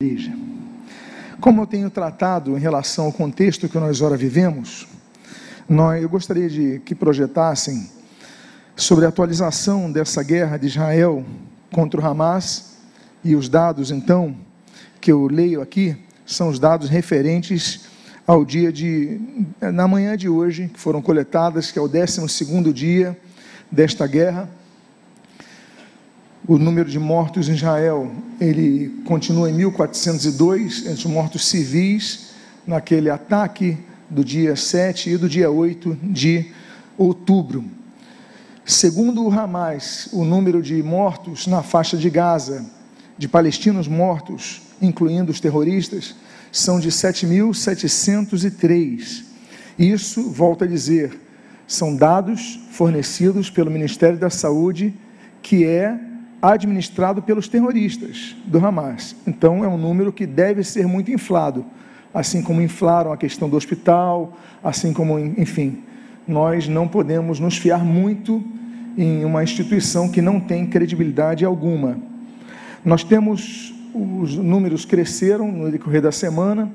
igreja. Como eu tenho tratado em relação ao contexto que nós ora vivemos, nós, eu gostaria de que projetassem sobre a atualização dessa guerra de Israel contra o Hamas e os dados, então, que eu leio aqui, são os dados referentes ao dia de, na manhã de hoje, que foram coletadas, que é o 12 dia desta guerra, o número de mortos em Israel, ele continua em 1402, entre mortos civis, naquele ataque do dia 7 e do dia 8 de outubro. Segundo o Hamas, o número de mortos na faixa de Gaza, de palestinos mortos, incluindo os terroristas, são de 7.703. Isso, volto a dizer, são dados fornecidos pelo Ministério da Saúde, que é administrado pelos terroristas do Hamas. Então, é um número que deve ser muito inflado, assim como inflaram a questão do hospital, assim como, enfim, nós não podemos nos fiar muito em uma instituição que não tem credibilidade alguma. Nós temos, os números cresceram no decorrer da semana,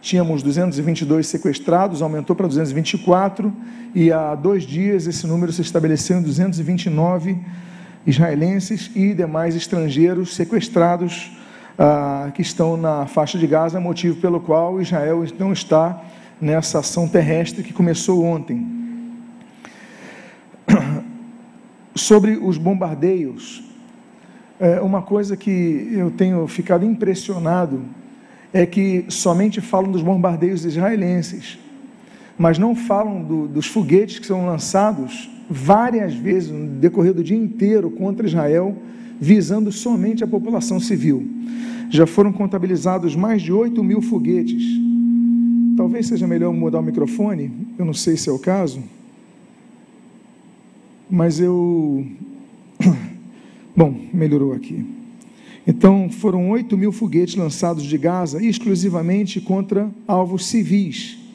tínhamos 222 sequestrados, aumentou para 224, e há dois dias esse número se estabeleceu em 229 sequestrados israelenses e demais estrangeiros sequestrados ah, que estão na faixa de Gaza, motivo pelo qual Israel não está nessa ação terrestre que começou ontem. Sobre os bombardeios, é uma coisa que eu tenho ficado impressionado é que somente falam dos bombardeios israelenses, mas não falam do, dos foguetes que são lançados várias vezes no decorrer do dia inteiro contra Israel, visando somente a população civil. Já foram contabilizados mais de 8 mil foguetes. Talvez seja melhor mudar o microfone, eu não sei se é o caso, mas eu. Bom, melhorou aqui. Então, foram 8 mil foguetes lançados de Gaza exclusivamente contra alvos civis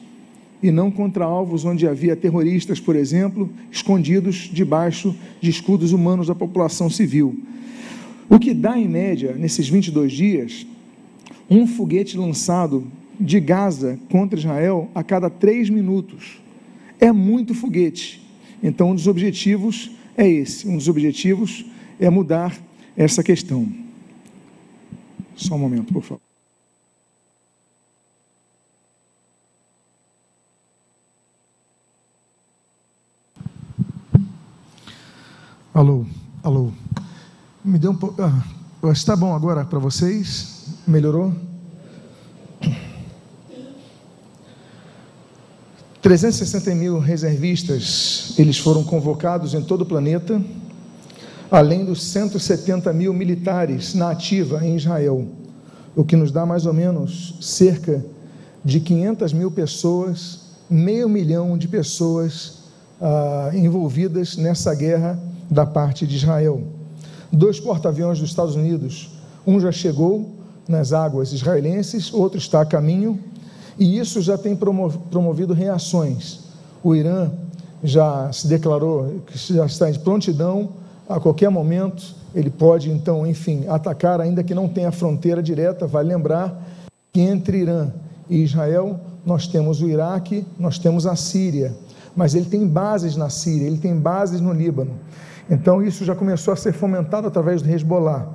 e não contra alvos onde havia terroristas, por exemplo, escondidos debaixo de escudos humanos da população civil. O que dá, em média, nesses 22 dias, um foguete lançado de Gaza contra Israel a cada três minutos. É muito foguete. Então, um dos objetivos é esse: um dos objetivos é mudar essa questão. Só um momento, por favor. Me deu um pouco. Ah, está bom agora para vocês? Melhorou? 360 mil reservistas, eles foram convocados em todo o planeta, além dos 170 mil militares na ativa em Israel, o que nos dá mais ou menos cerca de 500 mil pessoas, meio milhão de pessoas ah, envolvidas nessa guerra da parte de Israel. Dois porta-aviões dos Estados Unidos, um já chegou nas águas israelenses, outro está a caminho, e isso já tem promovido reações. O Irã já se declarou que já está em prontidão, a qualquer momento ele pode então, enfim, atacar, ainda que não tenha fronteira direta. Vale lembrar que entre Irã e Israel nós temos o Iraque, nós temos a Síria, mas ele tem bases na Síria, ele tem bases no Líbano. Então, isso já começou a ser fomentado através do Hezbollah.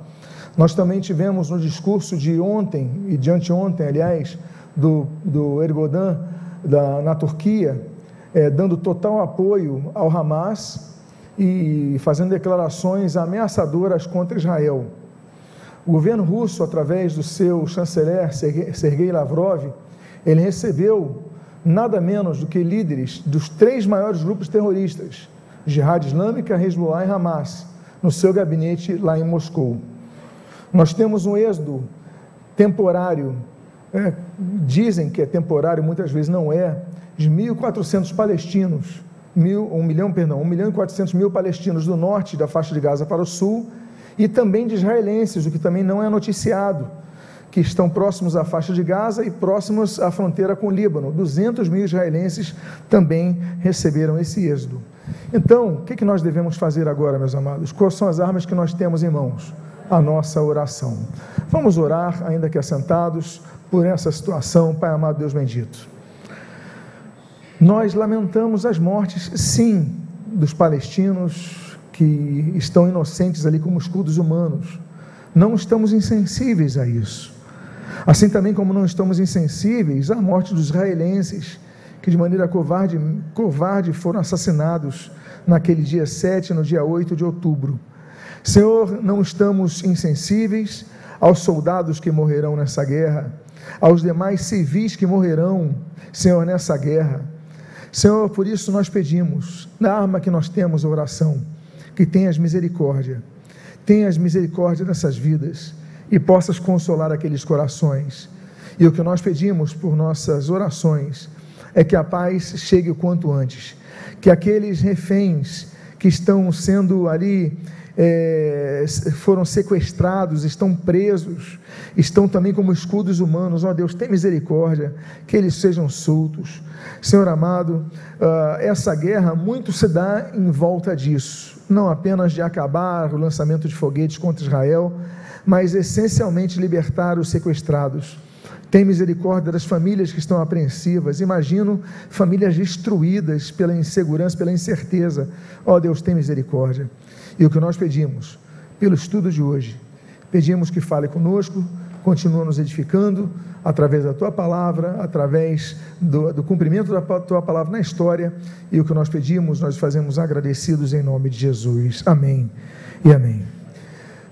Nós também tivemos no discurso de ontem, e de anteontem, aliás, do, do Erdogan da, na Turquia, é, dando total apoio ao Hamas e fazendo declarações ameaçadoras contra Israel. O governo russo, através do seu chanceler Sergei Lavrov, ele recebeu nada menos do que líderes dos três maiores grupos terroristas, Jihad Islâmica, Hezbollah e Hamas, no seu gabinete lá em Moscou. Nós temos um êxodo temporário, é, dizem que é temporário, muitas vezes não é, de 1.400 palestinos, mil, um milhão, perdão, 1 milhão e 400 mil palestinos do norte da faixa de Gaza para o sul, e também de israelenses, o que também não é noticiado, que estão próximos à faixa de Gaza e próximos à fronteira com o Líbano. 200 mil israelenses também receberam esse êxodo. Então, o que nós devemos fazer agora, meus amados? Quais são as armas que nós temos em mãos? a nossa oração. Vamos orar, ainda que assentados, por essa situação, Pai amado Deus bendito. Nós lamentamos as mortes, sim, dos palestinos que estão inocentes ali como escudos humanos. Não estamos insensíveis a isso. Assim também como não estamos insensíveis à morte dos israelenses, que de maneira covarde, covarde foram assassinados naquele dia 7 no dia 8 de outubro. Senhor, não estamos insensíveis aos soldados que morrerão nessa guerra, aos demais civis que morrerão, Senhor, nessa guerra. Senhor, por isso nós pedimos, na arma que nós temos, oração, que tenhas misericórdia, tenhas misericórdia nessas vidas e possas consolar aqueles corações. E o que nós pedimos por nossas orações é que a paz chegue o quanto antes, que aqueles reféns que estão sendo ali é, foram sequestrados, estão presos, estão também como escudos humanos. Ó oh, Deus, tem misericórdia, que eles sejam soltos. Senhor amado, uh, essa guerra muito se dá em volta disso, não apenas de acabar o lançamento de foguetes contra Israel, mas essencialmente libertar os sequestrados. Tem misericórdia das famílias que estão apreensivas. Imagino famílias destruídas pela insegurança, pela incerteza. Ó oh, Deus, tem misericórdia. E o que nós pedimos, pelo estudo de hoje, pedimos que fale conosco, continua nos edificando através da tua palavra, através do, do, cumprimento da tua palavra na história. E o que nós pedimos, nós fazemos agradecidos em nome de Jesus. Amém e amém.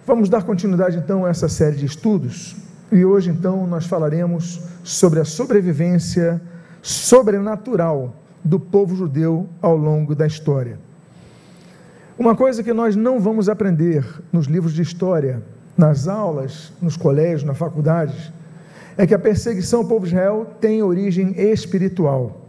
Vamos dar continuidade então a essa série de estudos. E hoje então nós falaremos sobre a sobrevivência sobrenatural do povo judeu ao longo da história. Uma coisa que nós não vamos aprender nos livros de história, nas aulas, nos colégios, nas faculdades, é que a perseguição ao povo de Israel tem origem espiritual.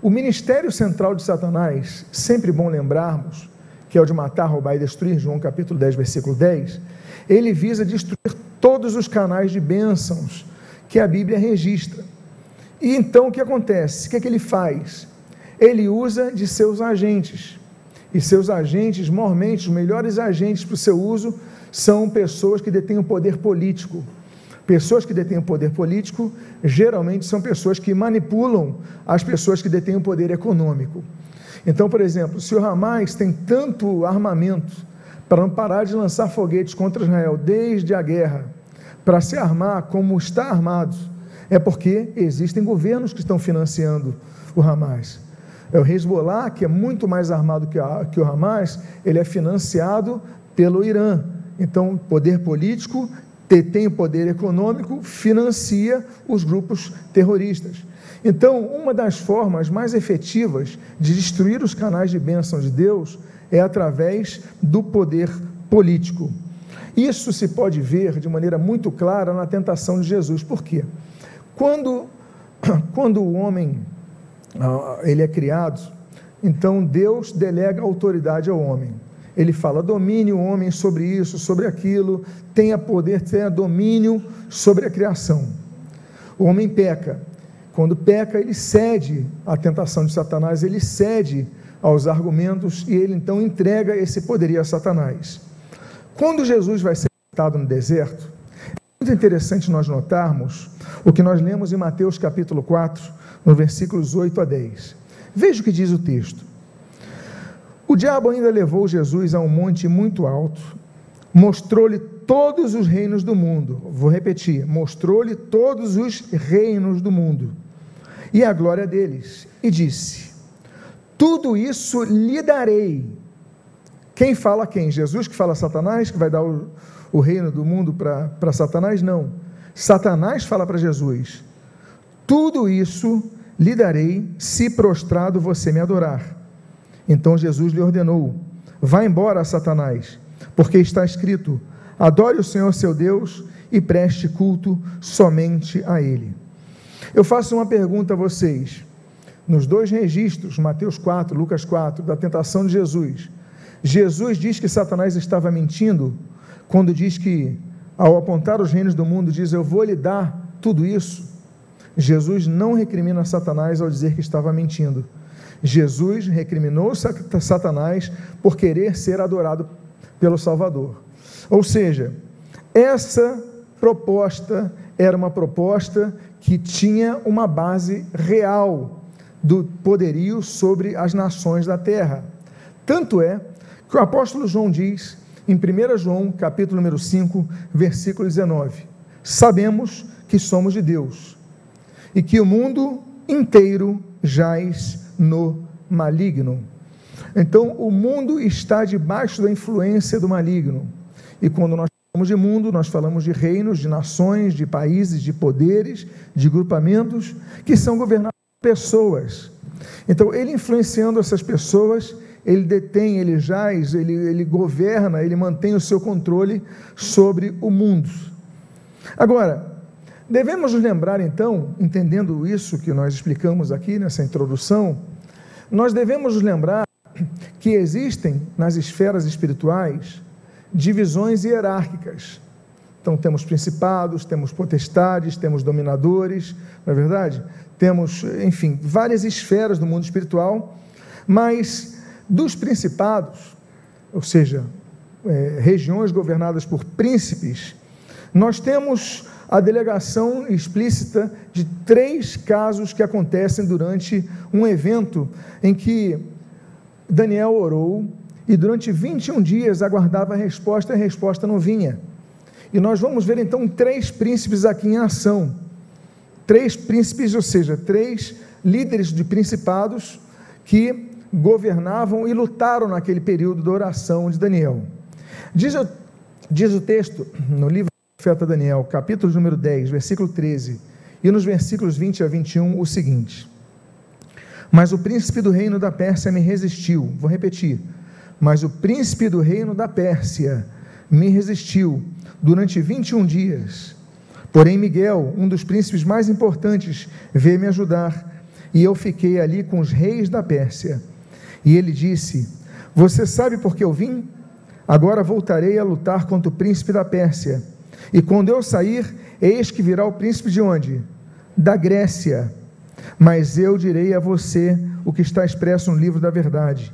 O ministério central de Satanás, sempre bom lembrarmos, que é o de matar, roubar e destruir, João capítulo 10, versículo 10, ele visa destruir todos os canais de bênçãos que a Bíblia registra. E então o que acontece? O que, é que ele faz? Ele usa de seus agentes e seus agentes, mormente, os melhores agentes para o seu uso, são pessoas que detêm o poder político. Pessoas que detêm o poder político geralmente são pessoas que manipulam as pessoas que detêm o poder econômico. Então, por exemplo, se o Hamas tem tanto armamento para não parar de lançar foguetes contra Israel desde a guerra, para se armar como está armado, é porque existem governos que estão financiando o Hamas. É o Hezbollah, que é muito mais armado que, a, que o Hamas, ele é financiado pelo Irã. Então, poder político tem o poder econômico, financia os grupos terroristas. Então, uma das formas mais efetivas de destruir os canais de bênção de Deus é através do poder político. Isso se pode ver de maneira muito clara na tentação de Jesus. Por quê? Quando, quando o homem ah, ele é criado, então Deus delega autoridade ao homem. Ele fala: domine o homem sobre isso, sobre aquilo, tenha poder, tenha domínio sobre a criação. O homem peca. Quando peca, ele cede à tentação de Satanás, ele cede aos argumentos e ele então entrega esse poderio a Satanás. Quando Jesus vai ser tentado no deserto, é muito interessante nós notarmos o que nós lemos em Mateus capítulo 4, no versículos 8 a 10. Veja o que diz o texto. O diabo ainda levou Jesus a um monte muito alto, mostrou-lhe todos os reinos do mundo. Vou repetir: mostrou-lhe todos os reinos do mundo e a glória deles, e disse: Tudo isso lhe darei. Quem fala quem? Jesus que fala Satanás, que vai dar o, o reino do mundo para Satanás? Não. Satanás fala para Jesus: tudo isso lhe darei se prostrado você me adorar. Então Jesus lhe ordenou: Vá embora, Satanás, porque está escrito: Adore o Senhor seu Deus e preste culto somente a Ele. Eu faço uma pergunta a vocês. Nos dois registros, Mateus 4, Lucas 4, da tentação de Jesus, Jesus diz que Satanás estava mentindo quando diz que, ao apontar os reinos do mundo, diz: Eu vou lhe dar tudo isso. Jesus não recrimina Satanás ao dizer que estava mentindo. Jesus recriminou Satanás por querer ser adorado pelo Salvador. Ou seja, essa proposta era uma proposta que tinha uma base real do poderio sobre as nações da terra. Tanto é que o apóstolo João diz em 1 João, capítulo número 5, versículo 19: Sabemos que somos de Deus e que o mundo inteiro jaz no maligno. Então, o mundo está debaixo da influência do maligno. E quando nós falamos de mundo, nós falamos de reinos, de nações, de países, de poderes, de grupamentos que são governados pessoas. Então, ele influenciando essas pessoas, ele detém, ele jaz, ele, ele governa, ele mantém o seu controle sobre o mundo. Agora, devemos nos lembrar então, entendendo isso que nós explicamos aqui nessa introdução, nós devemos nos lembrar que existem nas esferas espirituais divisões hierárquicas. Então temos principados, temos potestades, temos dominadores, não é verdade? Temos, enfim, várias esferas do mundo espiritual, mas dos principados, ou seja, é, regiões governadas por príncipes, nós temos a delegação explícita de três casos que acontecem durante um evento em que Daniel orou e durante 21 dias aguardava a resposta e a resposta não vinha. E nós vamos ver então três príncipes aqui em ação. Três príncipes, ou seja, três líderes de principados que governavam e lutaram naquele período da oração de Daniel. Diz, diz o texto no livro do profeta Daniel, capítulo número 10, versículo 13, e nos versículos 20 a 21, o seguinte: Mas o príncipe do reino da Pérsia me resistiu. Vou repetir. Mas o príncipe do reino da Pérsia me resistiu durante 21 dias. Porém, Miguel, um dos príncipes mais importantes, veio me ajudar, e eu fiquei ali com os reis da Pérsia e ele disse: Você sabe por que eu vim? Agora voltarei a lutar contra o príncipe da Pérsia. E quando eu sair, eis que virá o príncipe de onde? Da Grécia. Mas eu direi a você o que está expresso no livro da verdade.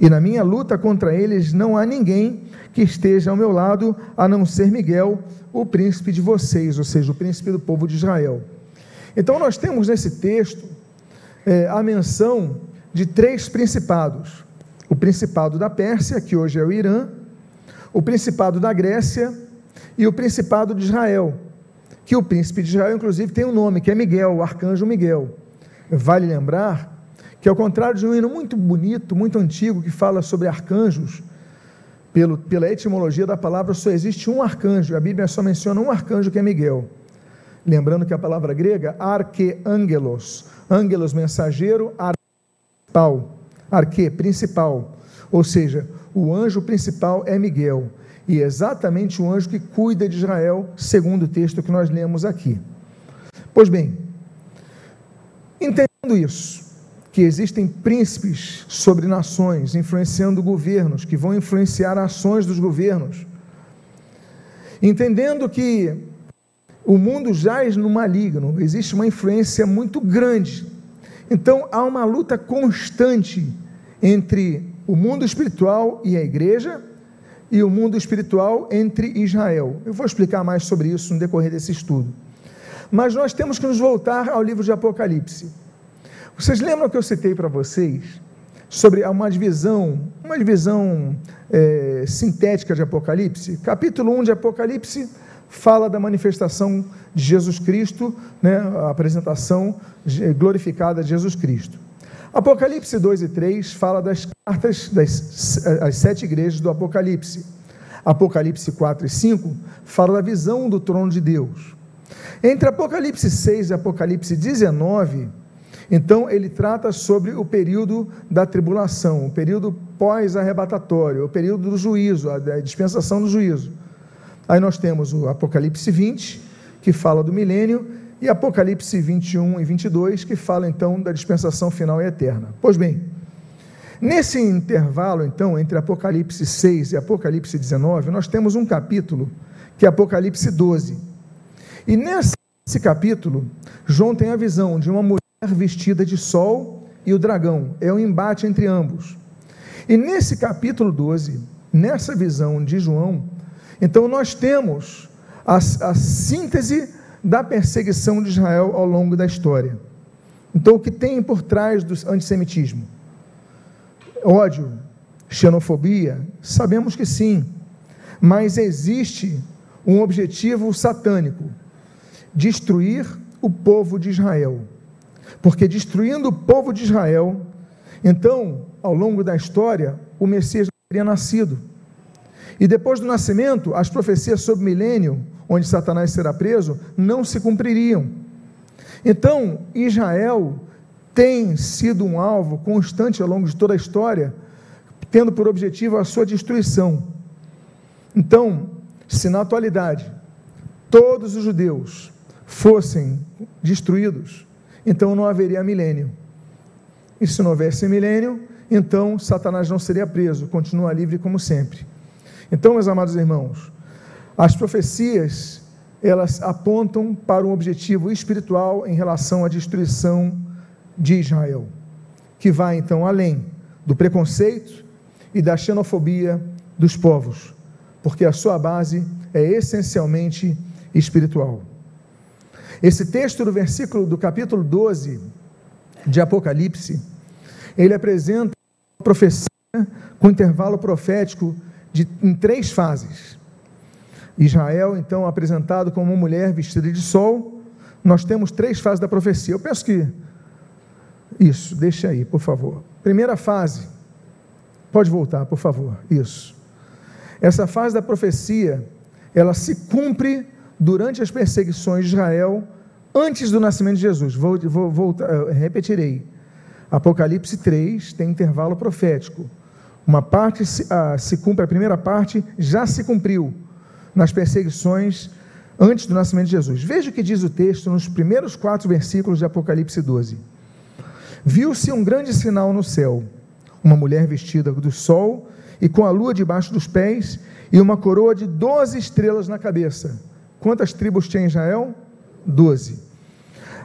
E na minha luta contra eles não há ninguém que esteja ao meu lado, a não ser Miguel, o príncipe de vocês, ou seja, o príncipe do povo de Israel. Então nós temos nesse texto é, a menção de três principados: o principado da Pérsia, que hoje é o Irã, o principado da Grécia e o principado de Israel, que o príncipe de Israel, inclusive, tem um nome, que é Miguel, o arcanjo Miguel. Vale lembrar que, ao contrário de um hino muito bonito, muito antigo, que fala sobre arcanjos, pelo, pela etimologia da palavra, só existe um arcanjo, a Bíblia só menciona um arcanjo que é Miguel. Lembrando que a palavra grega, arqueangelos, angelos mensageiro, ar arque, principal, ou seja, o anjo principal é Miguel, e é exatamente o anjo que cuida de Israel, segundo o texto que nós lemos aqui. Pois bem, entendendo isso, que existem príncipes sobre nações, influenciando governos, que vão influenciar ações dos governos, entendendo que o mundo jaz no maligno, existe uma influência muito grande então há uma luta constante entre o mundo espiritual e a igreja e o mundo espiritual entre Israel. Eu vou explicar mais sobre isso no decorrer desse estudo. Mas nós temos que nos voltar ao livro de Apocalipse. Vocês lembram que eu citei para vocês sobre uma divisão, uma divisão é, sintética de Apocalipse? Capítulo 1 de Apocalipse fala da manifestação de Jesus Cristo, né, a apresentação glorificada de Jesus Cristo. Apocalipse 2 e 3 fala das cartas das as sete igrejas do Apocalipse. Apocalipse 4 e 5 fala da visão do trono de Deus. Entre Apocalipse 6 e Apocalipse 19, então ele trata sobre o período da tribulação, o período pós-arrebatatório, o período do juízo, a dispensação do juízo. Aí nós temos o Apocalipse 20, que fala do milênio, e Apocalipse 21 e 22, que fala então da dispensação final e eterna. Pois bem, nesse intervalo então entre Apocalipse 6 e Apocalipse 19, nós temos um capítulo que é Apocalipse 12. E nesse capítulo, João tem a visão de uma mulher vestida de sol e o dragão. É o um embate entre ambos. E nesse capítulo 12, nessa visão de João, Então, nós temos a, a síntese da perseguição de Israel ao longo da história. Então, o que tem por trás do antissemitismo? Ódio, xenofobia? Sabemos que sim, mas existe um objetivo satânico: destruir o povo de Israel. Porque destruindo o povo de Israel, então, ao longo da história, o Messias teria nascido. E depois do nascimento, as profecias sobre o milênio, onde Satanás será preso, não se cumpririam. Então, Israel tem sido um alvo constante ao longo de toda a história, tendo por objetivo a sua destruição. Então, se na atualidade todos os judeus fossem destruídos, então não haveria milênio. E se não houvesse milênio, então Satanás não seria preso, continua livre como sempre. Então, meus amados irmãos, as profecias, elas apontam para um objetivo espiritual em relação à destruição de Israel, que vai então além do preconceito e da xenofobia dos povos, porque a sua base é essencialmente espiritual. Esse texto do versículo do capítulo 12 de Apocalipse, ele apresenta a profecia com intervalo profético de, em três fases. Israel, então, apresentado como uma mulher vestida de sol, nós temos três fases da profecia. Eu penso que. Isso, deixa aí, por favor. Primeira fase. Pode voltar, por favor. Isso. Essa fase da profecia, ela se cumpre durante as perseguições de Israel antes do nascimento de Jesus. Vou, vou voltar, repetirei. Apocalipse 3 tem intervalo profético. Uma parte se, ah, se cumpre, a primeira parte já se cumpriu nas perseguições antes do nascimento de Jesus. Veja o que diz o texto nos primeiros quatro versículos de Apocalipse 12. Viu-se um grande sinal no céu, uma mulher vestida do sol e com a lua debaixo dos pés e uma coroa de doze estrelas na cabeça. Quantas tribos tinha Israel? Doze.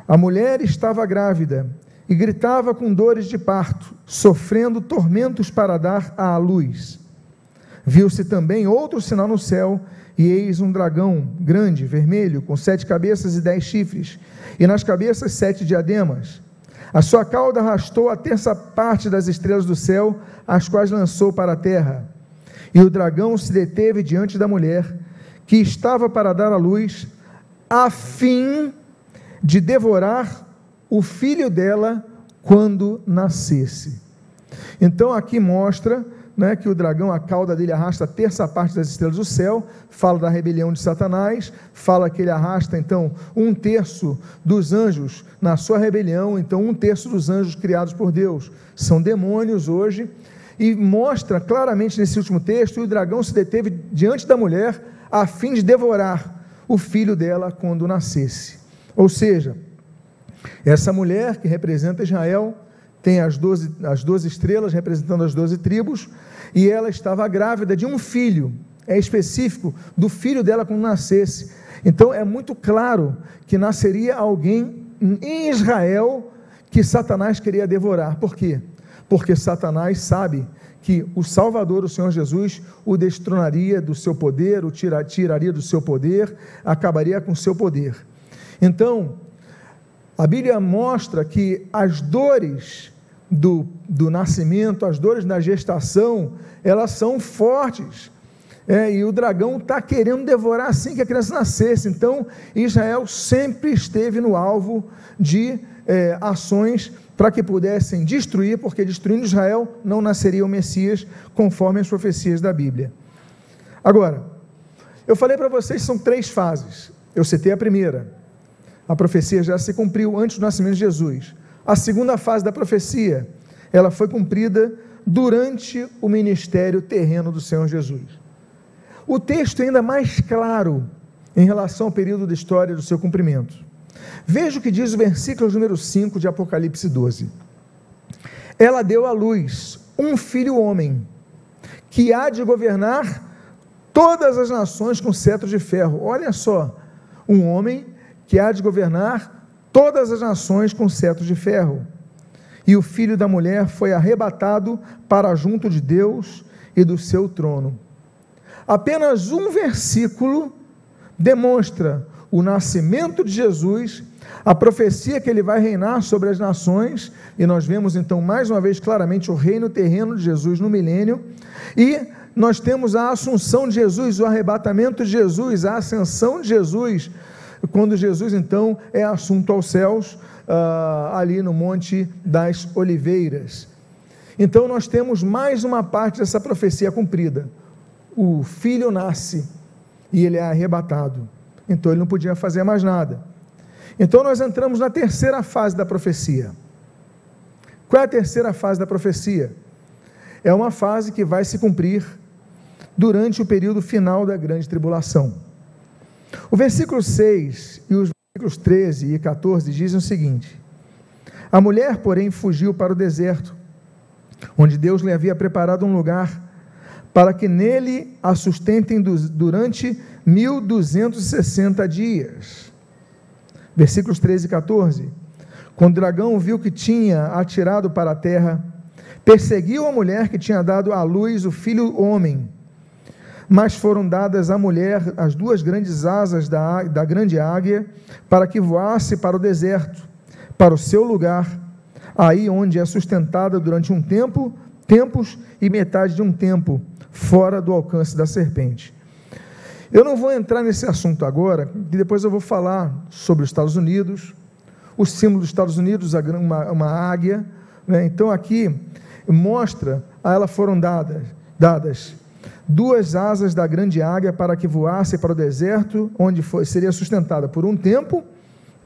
A mulher estava grávida e gritava com dores de parto, sofrendo tormentos para dar à luz. Viu-se também outro sinal no céu, e eis um dragão grande, vermelho, com sete cabeças e dez chifres, e nas cabeças sete diademas. A sua cauda arrastou a terça parte das estrelas do céu, as quais lançou para a terra. E o dragão se deteve diante da mulher, que estava para dar à luz, a fim de devorar o filho dela quando nascesse. Então aqui mostra né, que o dragão, a cauda dele arrasta a terça parte das estrelas do céu, fala da rebelião de Satanás, fala que ele arrasta então um terço dos anjos na sua rebelião, então um terço dos anjos criados por Deus são demônios hoje, e mostra claramente nesse último texto: o dragão se deteve diante da mulher a fim de devorar o filho dela quando nascesse. Ou seja, essa mulher que representa Israel tem as doze, as doze estrelas representando as doze tribos, e ela estava grávida de um filho, é específico, do filho dela quando nascesse. Então é muito claro que nasceria alguém em Israel que Satanás queria devorar. Por quê? Porque Satanás sabe que o Salvador, o Senhor Jesus, o destronaria do seu poder, o tiraria do seu poder, acabaria com o seu poder. Então, a Bíblia mostra que as dores do, do nascimento, as dores da gestação, elas são fortes. É, e o dragão está querendo devorar assim que a criança nascesse. Então, Israel sempre esteve no alvo de é, ações para que pudessem destruir, porque destruindo Israel não nasceria o Messias, conforme as profecias da Bíblia. Agora, eu falei para vocês são três fases. Eu citei a primeira, a profecia já se cumpriu antes do nascimento de Jesus. A segunda fase da profecia, ela foi cumprida durante o ministério terreno do Senhor Jesus. O texto é ainda mais claro em relação ao período da história do seu cumprimento. Veja o que diz o versículo número 5 de Apocalipse 12. Ela deu à luz um filho homem, que há de governar todas as nações com cetro de ferro. Olha só, um homem que há de governar todas as nações com cetro de ferro. E o filho da mulher foi arrebatado para junto de Deus e do seu trono. apenas um versículo demonstra o nascimento de Jesus, a profecia que ele vai reinar sobre as nações, e nós vemos então mais uma vez claramente o reino terreno de Jesus no milênio, e nós temos a assunção de Jesus, o arrebatamento de Jesus, a ascensão de Jesus, quando Jesus então é assunto aos céus, uh, ali no Monte das Oliveiras. Então nós temos mais uma parte dessa profecia cumprida. O filho nasce e ele é arrebatado. Então ele não podia fazer mais nada. Então nós entramos na terceira fase da profecia. Qual é a terceira fase da profecia? É uma fase que vai se cumprir durante o período final da grande tribulação. O versículo 6 e os versículos 13 e 14 dizem o seguinte: A mulher, porém, fugiu para o deserto, onde Deus lhe havia preparado um lugar para que nele a sustentem durante 1260 dias. Versículos 13 e 14. Quando o dragão viu que tinha atirado para a terra, perseguiu a mulher que tinha dado à luz o filho homem mas foram dadas à mulher as duas grandes asas da, da grande águia, para que voasse para o deserto, para o seu lugar, aí onde é sustentada durante um tempo, tempos e metade de um tempo, fora do alcance da serpente. Eu não vou entrar nesse assunto agora, e depois eu vou falar sobre os Estados Unidos, o símbolo dos Estados Unidos, uma, uma águia. Né? Então aqui mostra, a ela foram dadas, dadas duas asas da grande águia para que voasse para o deserto, onde foi, seria sustentada por um tempo,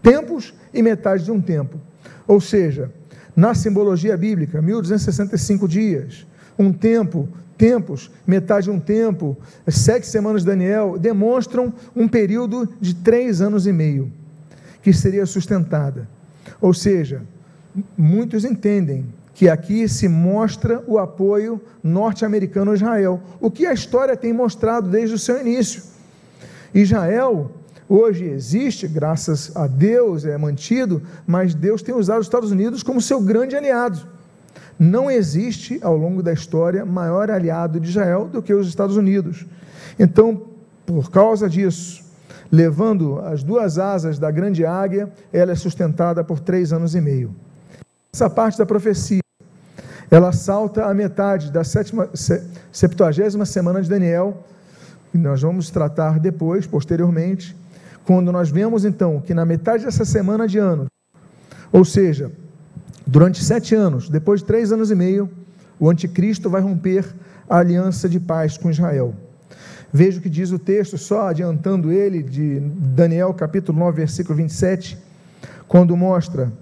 tempos e metade de um tempo. Ou seja, na simbologia bíblica, 1265 dias, um tempo, tempos, metade de um tempo, sete semanas de Daniel, demonstram um período de três anos e meio, que seria sustentada. Ou seja, muitos entendem que aqui se mostra o apoio norte-americano a Israel, o que a história tem mostrado desde o seu início. Israel hoje existe, graças a Deus é mantido, mas Deus tem usado os Estados Unidos como seu grande aliado. Não existe, ao longo da história, maior aliado de Israel do que os Estados Unidos. Então, por causa disso, levando as duas asas da grande águia, ela é sustentada por três anos e meio. Essa parte da profecia ela salta a metade da sétima, septuagésima semana de Daniel, que nós vamos tratar depois, posteriormente, quando nós vemos então que na metade dessa semana de ano, ou seja, durante sete anos, depois de três anos e meio, o anticristo vai romper a aliança de paz com Israel. Veja o que diz o texto, só adiantando ele, de Daniel capítulo 9, versículo 27, quando mostra: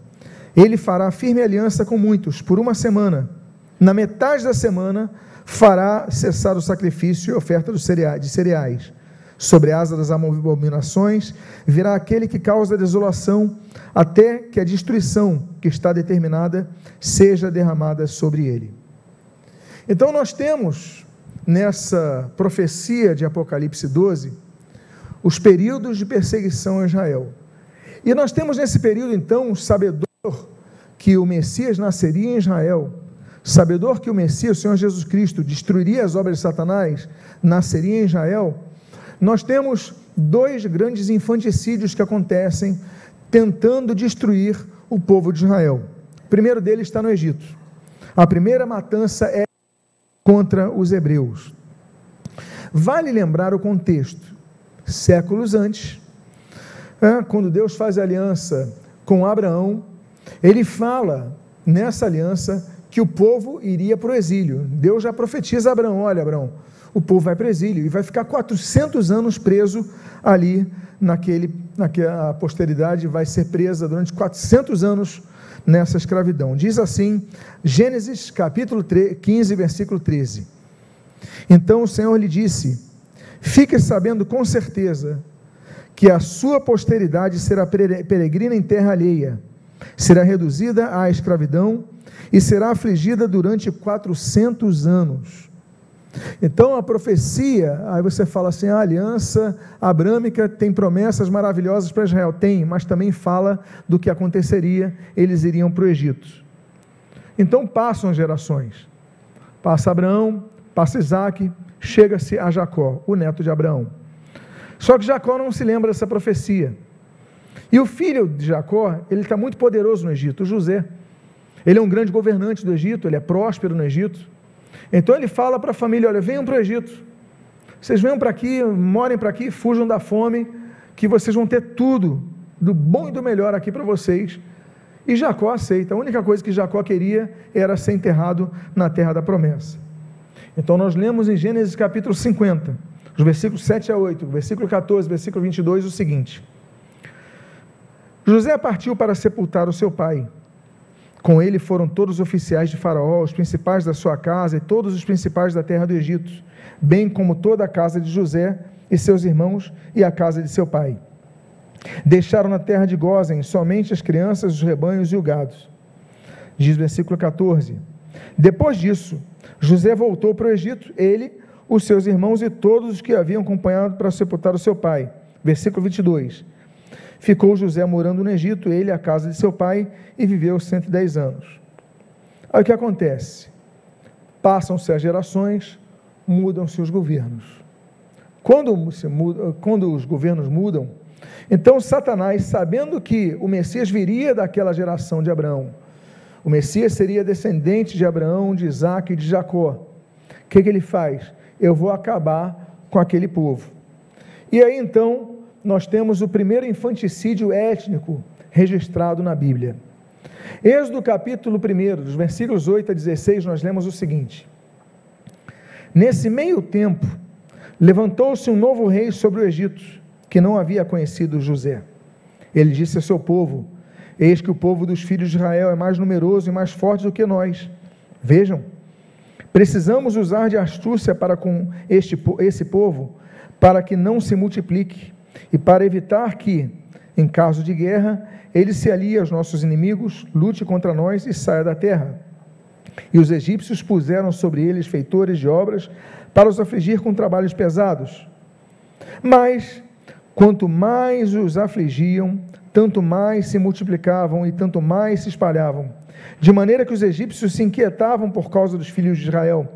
Ele fará firme aliança com muitos por uma semana, na metade da semana, fará cessar o sacrifício e oferta de cereais. Sobre a asa das abominações virá aquele que causa desolação, até que a destruição que está determinada seja derramada sobre ele. Então, nós temos nessa profecia de Apocalipse 12 os períodos de perseguição a Israel. E nós temos nesse período, então, um sabedor que o Messias nasceria em Israel sabedor que o Messias, o Senhor Jesus Cristo, destruiria as obras de Satanás, nasceria em Israel, nós temos dois grandes infanticídios que acontecem tentando destruir o povo de Israel. O primeiro deles está no Egito. A primeira matança é contra os hebreus. Vale lembrar o contexto. Séculos antes, é, quando Deus faz aliança com Abraão, ele fala nessa aliança que o povo iria para o exílio. Deus já profetiza a Abraão: olha, Abraão, o povo vai para o exílio e vai ficar 400 anos preso ali naquele, naquela posteridade, vai ser presa durante 400 anos nessa escravidão. Diz assim, Gênesis capítulo 15, versículo 13. Então o Senhor lhe disse: Fique sabendo com certeza que a sua posteridade será peregrina em terra alheia, será reduzida à escravidão e será afligida durante 400 anos. Então a profecia, aí você fala assim: a aliança abrâmica tem promessas maravilhosas para Israel. Tem, mas também fala do que aconteceria, eles iriam para o Egito. Então passam as gerações. Passa Abraão, passa Isaac, chega-se a Jacó, o neto de Abraão. Só que Jacó não se lembra dessa profecia. E o filho de Jacó, ele está muito poderoso no Egito, José. Ele é um grande governante do Egito, ele é próspero no Egito. Então ele fala para a família: olha, venham para o Egito. Vocês venham para aqui, morem para aqui, fujam da fome, que vocês vão ter tudo, do bom e do melhor aqui para vocês. E Jacó aceita. A única coisa que Jacó queria era ser enterrado na terra da promessa. Então nós lemos em Gênesis capítulo 50, os versículos 7 a 8, versículo 14, versículo 22, o seguinte: José partiu para sepultar o seu pai. Com ele foram todos os oficiais de Faraó, os principais da sua casa e todos os principais da terra do Egito, bem como toda a casa de José e seus irmãos e a casa de seu pai. Deixaram na terra de Gozen somente as crianças, os rebanhos e o gado. Diz o versículo 14. Depois disso, José voltou para o Egito, ele, os seus irmãos e todos os que haviam acompanhado para sepultar o seu pai. Versículo 22. Ficou José morando no Egito, ele, a casa de seu pai, e viveu 110 anos. Aí o que acontece? Passam-se as gerações, mudam-se os governos. Quando, muda, quando os governos mudam, então Satanás, sabendo que o Messias viria daquela geração de Abraão, o Messias seria descendente de Abraão, de Isaac e de Jacó. O que, que ele faz? Eu vou acabar com aquele povo. E aí então nós temos o primeiro infanticídio étnico registrado na Bíblia. Êxodo capítulo 1, dos versículos 8 a 16, nós lemos o seguinte: Nesse meio tempo, levantou-se um novo rei sobre o Egito, que não havia conhecido José. Ele disse a seu povo: Eis que o povo dos filhos de Israel é mais numeroso e mais forte do que nós. Vejam, precisamos usar de astúcia para com este, esse povo, para que não se multiplique, e para evitar que, em caso de guerra, ele se alie aos nossos inimigos, lute contra nós e saia da terra. E os egípcios puseram sobre eles feitores de obras para os afligir com trabalhos pesados. Mas, quanto mais os afligiam, tanto mais se multiplicavam e tanto mais se espalhavam, de maneira que os egípcios se inquietavam por causa dos filhos de Israel.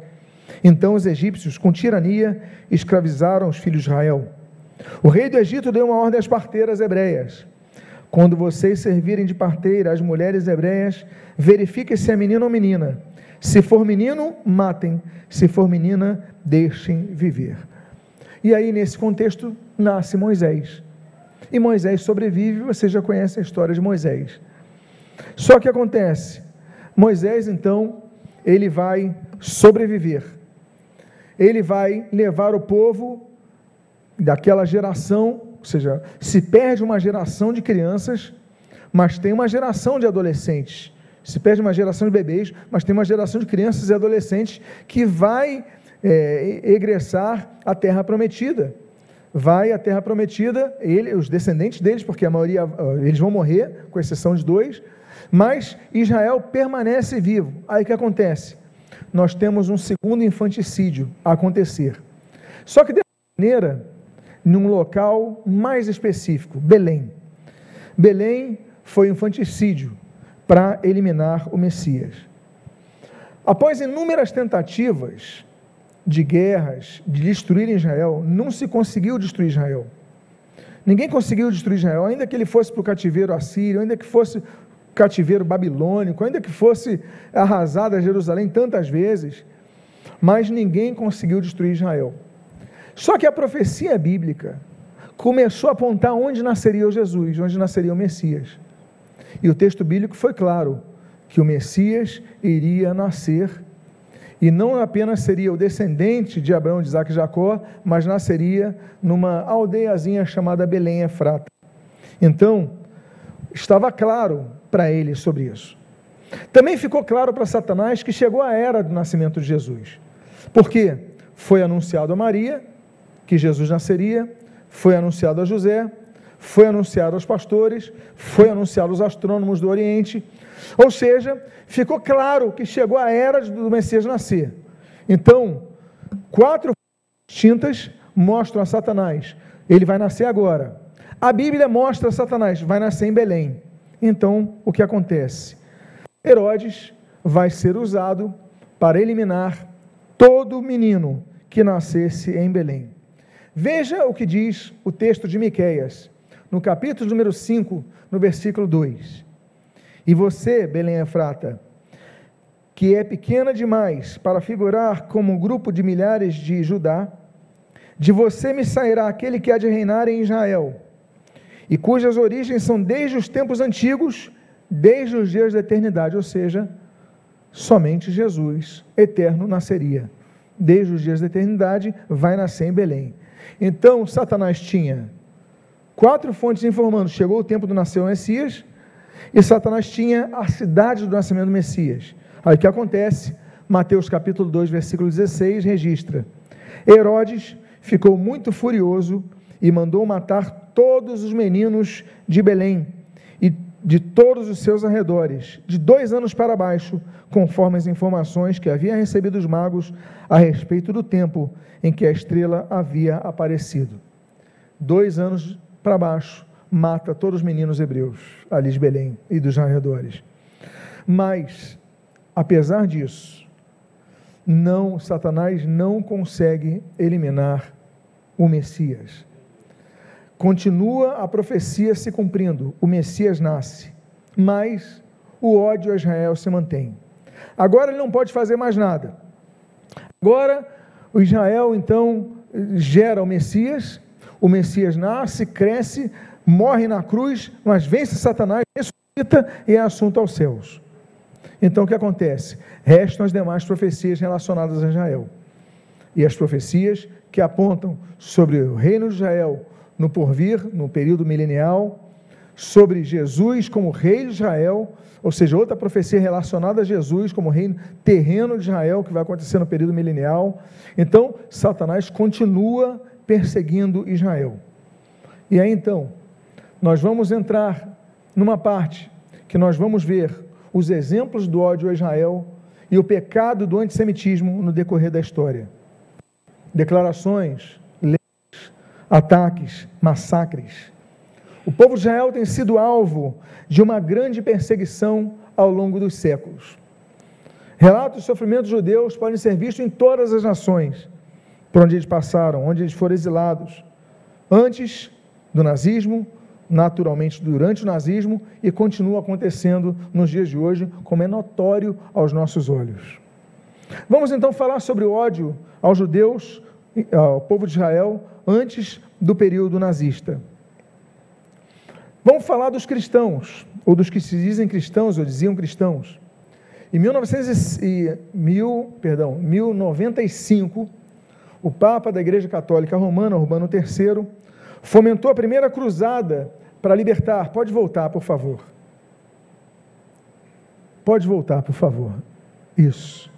Então os egípcios, com tirania, escravizaram os filhos de Israel. O rei do Egito deu uma ordem às parteiras hebreias: quando vocês servirem de parteira às mulheres hebreias, verifiquem se é menino ou menina. Se for menino, matem. Se for menina, deixem viver. E aí, nesse contexto, nasce Moisés e Moisés sobrevive, você já conhece a história de Moisés. Só que acontece, Moisés então, ele vai sobreviver. Ele vai levar o povo daquela geração, ou seja, se perde uma geração de crianças, mas tem uma geração de adolescentes. Se perde uma geração de bebês, mas tem uma geração de crianças e adolescentes que vai é, egressar a terra prometida vai à terra prometida, ele, os descendentes deles, porque a maioria eles vão morrer, com exceção de dois, mas Israel permanece vivo. Aí o que acontece? Nós temos um segundo infanticídio a acontecer. Só que dessa maneira, num local mais específico, Belém. Belém foi infanticídio para eliminar o Messias. Após inúmeras tentativas, de guerras, de destruir Israel, não se conseguiu destruir Israel. Ninguém conseguiu destruir Israel, ainda que ele fosse para o cativeiro assírio, ainda que fosse cativeiro babilônico, ainda que fosse arrasada Jerusalém tantas vezes, mas ninguém conseguiu destruir Israel. Só que a profecia bíblica começou a apontar onde nasceria o Jesus, onde nasceria o Messias. E o texto bíblico foi claro que o Messias iria nascer e não apenas seria o descendente de Abraão, de Isaac e Jacó, mas nasceria numa aldeiazinha chamada Belém Efrata. Então, estava claro para ele sobre isso. Também ficou claro para Satanás que chegou a era do nascimento de Jesus. Porque foi anunciado a Maria que Jesus nasceria, foi anunciado a José, foi anunciado aos pastores, foi anunciado aos astrônomos do Oriente, ou seja, ficou claro que chegou a era do Messias nascer. Então, quatro distintas mostram a Satanás. Ele vai nascer agora. A Bíblia mostra a Satanás, vai nascer em Belém. Então, o que acontece? Herodes vai ser usado para eliminar todo menino que nascesse em Belém. Veja o que diz o texto de Miqueias, no capítulo número 5, no versículo 2. E você, Belém Efrata, que é pequena demais para figurar como um grupo de milhares de Judá, de você me sairá aquele que há de reinar em Israel, e cujas origens são desde os tempos antigos, desde os dias da eternidade, ou seja, somente Jesus, eterno, nasceria. Desde os dias da eternidade, vai nascer em Belém. Então, Satanás tinha quatro fontes informando: chegou o tempo do nascer o Messias, e Satanás tinha a cidade do nascimento do Messias. Aí o que acontece? Mateus capítulo 2, versículo 16 registra: Herodes ficou muito furioso e mandou matar todos os meninos de Belém de todos os seus arredores, de dois anos para baixo, conforme as informações que havia recebido os magos a respeito do tempo em que a estrela havia aparecido. Dois anos para baixo, mata todos os meninos hebreus ali de Belém e dos arredores. Mas, apesar disso, não Satanás não consegue eliminar o Messias. Continua a profecia se cumprindo, o Messias nasce, mas o ódio a Israel se mantém. Agora ele não pode fazer mais nada. Agora o Israel então gera o Messias, o Messias nasce, cresce, morre na cruz, mas vence Satanás, ressuscita e é assunto aos céus. Então o que acontece? Restam as demais profecias relacionadas a Israel. E as profecias que apontam sobre o reino de Israel no porvir, no período milenial, sobre Jesus como rei de Israel, ou seja, outra profecia relacionada a Jesus como reino terreno de Israel, que vai acontecer no período milenial. Então, Satanás continua perseguindo Israel. E aí então, nós vamos entrar numa parte que nós vamos ver os exemplos do ódio a Israel e o pecado do antissemitismo no decorrer da história. Declarações, ataques, massacres. O povo de Israel tem sido alvo de uma grande perseguição ao longo dos séculos. Relatos dos sofrimentos judeus podem ser vistos em todas as nações por onde eles passaram, onde eles foram exilados. Antes do nazismo, naturalmente durante o nazismo e continua acontecendo nos dias de hoje, como é notório aos nossos olhos. Vamos então falar sobre o ódio aos judeus, ao povo de Israel, antes do período nazista. Vamos falar dos cristãos, ou dos que se dizem cristãos, ou diziam cristãos. Em 1900 e, mil, perdão, 1095, o Papa da Igreja Católica Romana, Urbano III, fomentou a primeira cruzada para libertar. Pode voltar, por favor. Pode voltar, por favor. Isso.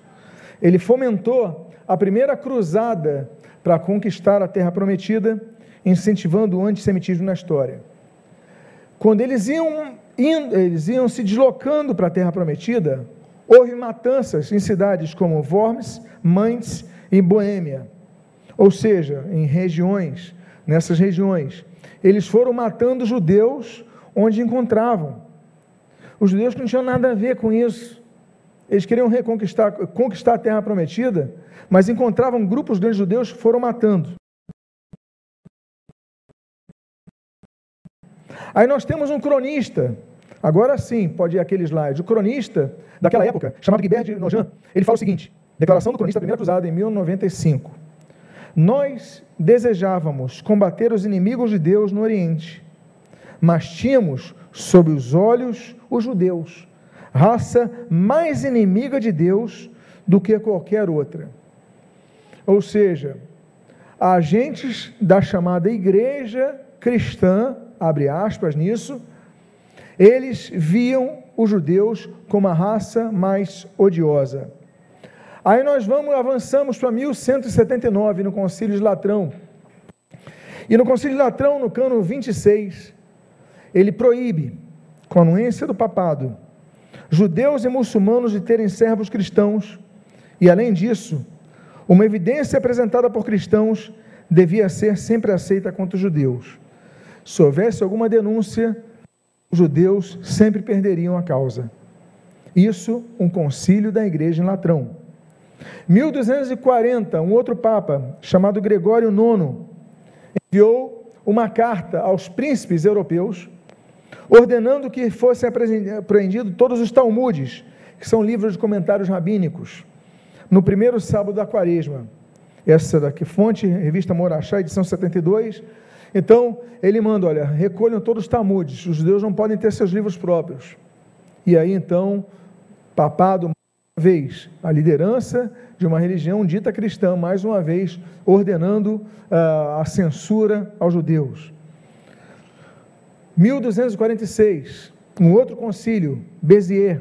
Ele fomentou a primeira cruzada para conquistar a terra prometida, incentivando o antissemitismo na história. Quando eles iam, indo, eles iam se deslocando para a terra prometida, houve matanças em cidades como Worms, Mainz e Boêmia. Ou seja, em regiões, nessas regiões eles foram matando judeus onde encontravam. Os judeus não tinham nada a ver com isso. Eles queriam reconquistar conquistar a terra prometida, mas encontravam grupos de judeus que foram matando. Aí nós temos um cronista, agora sim, pode ir aquele slide, o cronista daquela época, chamado Guibert de Nogent, ele fala o seguinte, declaração do cronista, primeira cruzada, em 1095. Nós desejávamos combater os inimigos de Deus no Oriente, mas tínhamos sob os olhos os judeus, raça mais inimiga de Deus do que qualquer outra. Ou seja, agentes da chamada igreja cristã, abre aspas nisso, eles viam os judeus como a raça mais odiosa. Aí nós vamos, avançamos para 1179, no Concílio de Latrão. E no Concílio de Latrão, no cano 26, ele proíbe, com a anuência do papado, judeus e muçulmanos de terem servos cristãos, e além disso, uma evidência apresentada por cristãos devia ser sempre aceita contra os judeus. Se houvesse alguma denúncia, os judeus sempre perderiam a causa. Isso, um concílio da igreja em Latrão. 1240, um outro papa, chamado Gregório IX, enviou uma carta aos príncipes europeus, ordenando que fossem apreendidos todos os Talmudes, que são livros de comentários rabínicos, no primeiro sábado da quaresma. Essa daqui, fonte, revista Morachá, edição 72. Então, ele manda, olha, recolham todos os Talmudes, os judeus não podem ter seus livros próprios. E aí, então, papado, mais uma vez, a liderança de uma religião dita cristã, mais uma vez, ordenando uh, a censura aos judeus. 1246, um outro concílio, Béziers.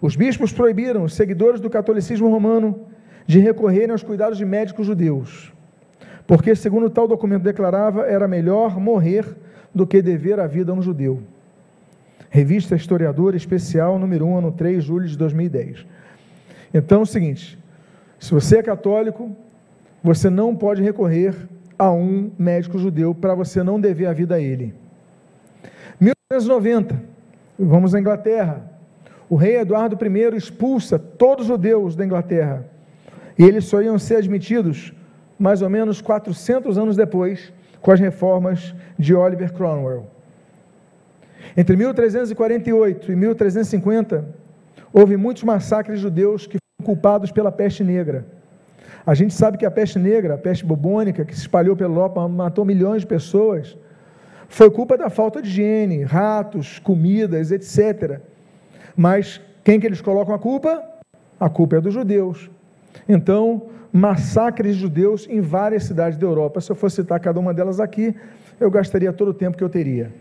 Os bispos proibiram os seguidores do catolicismo romano de recorrerem aos cuidados de médicos judeus, porque, segundo tal documento declarava, era melhor morrer do que dever a vida a um judeu. Revista Historiador Especial, número 1, ano 3, julho de 2010. Então é o seguinte: se você é católico, você não pode recorrer a um médico judeu para você não dever a vida a ele. 1890, vamos à Inglaterra. O rei Eduardo I expulsa todos os judeus da Inglaterra. E eles só iam ser admitidos mais ou menos 400 anos depois, com as reformas de Oliver Cromwell. Entre 1348 e 1350, houve muitos massacres judeus que foram culpados pela peste negra. A gente sabe que a peste negra, a peste bubônica, que se espalhou pela Europa, matou milhões de pessoas, foi culpa da falta de higiene, ratos, comidas, etc. Mas quem que eles colocam a culpa? A culpa é dos judeus. Então, massacres de judeus em várias cidades da Europa. Se eu fosse citar cada uma delas aqui, eu gastaria todo o tempo que eu teria.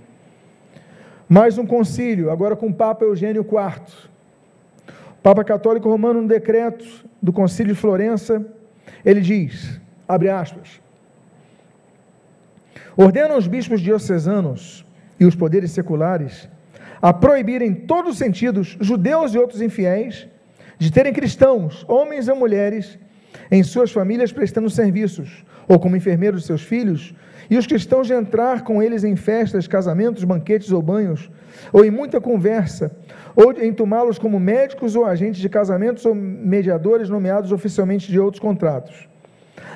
Mais um concílio, agora com o Papa Eugênio IV. O Papa Católico Romano, no decreto do Concílio de Florença, ele diz, abre aspas, ordena aos bispos diocesanos e os poderes seculares a proibirem em todos os sentidos judeus e outros infiéis de terem cristãos, homens ou mulheres, em suas famílias prestando serviços, ou como enfermeiros de seus filhos, e os cristãos de entrar com eles em festas, casamentos, banquetes ou banhos, ou em muita conversa, ou em tomá-los como médicos ou agentes de casamentos ou mediadores nomeados oficialmente de outros contratos.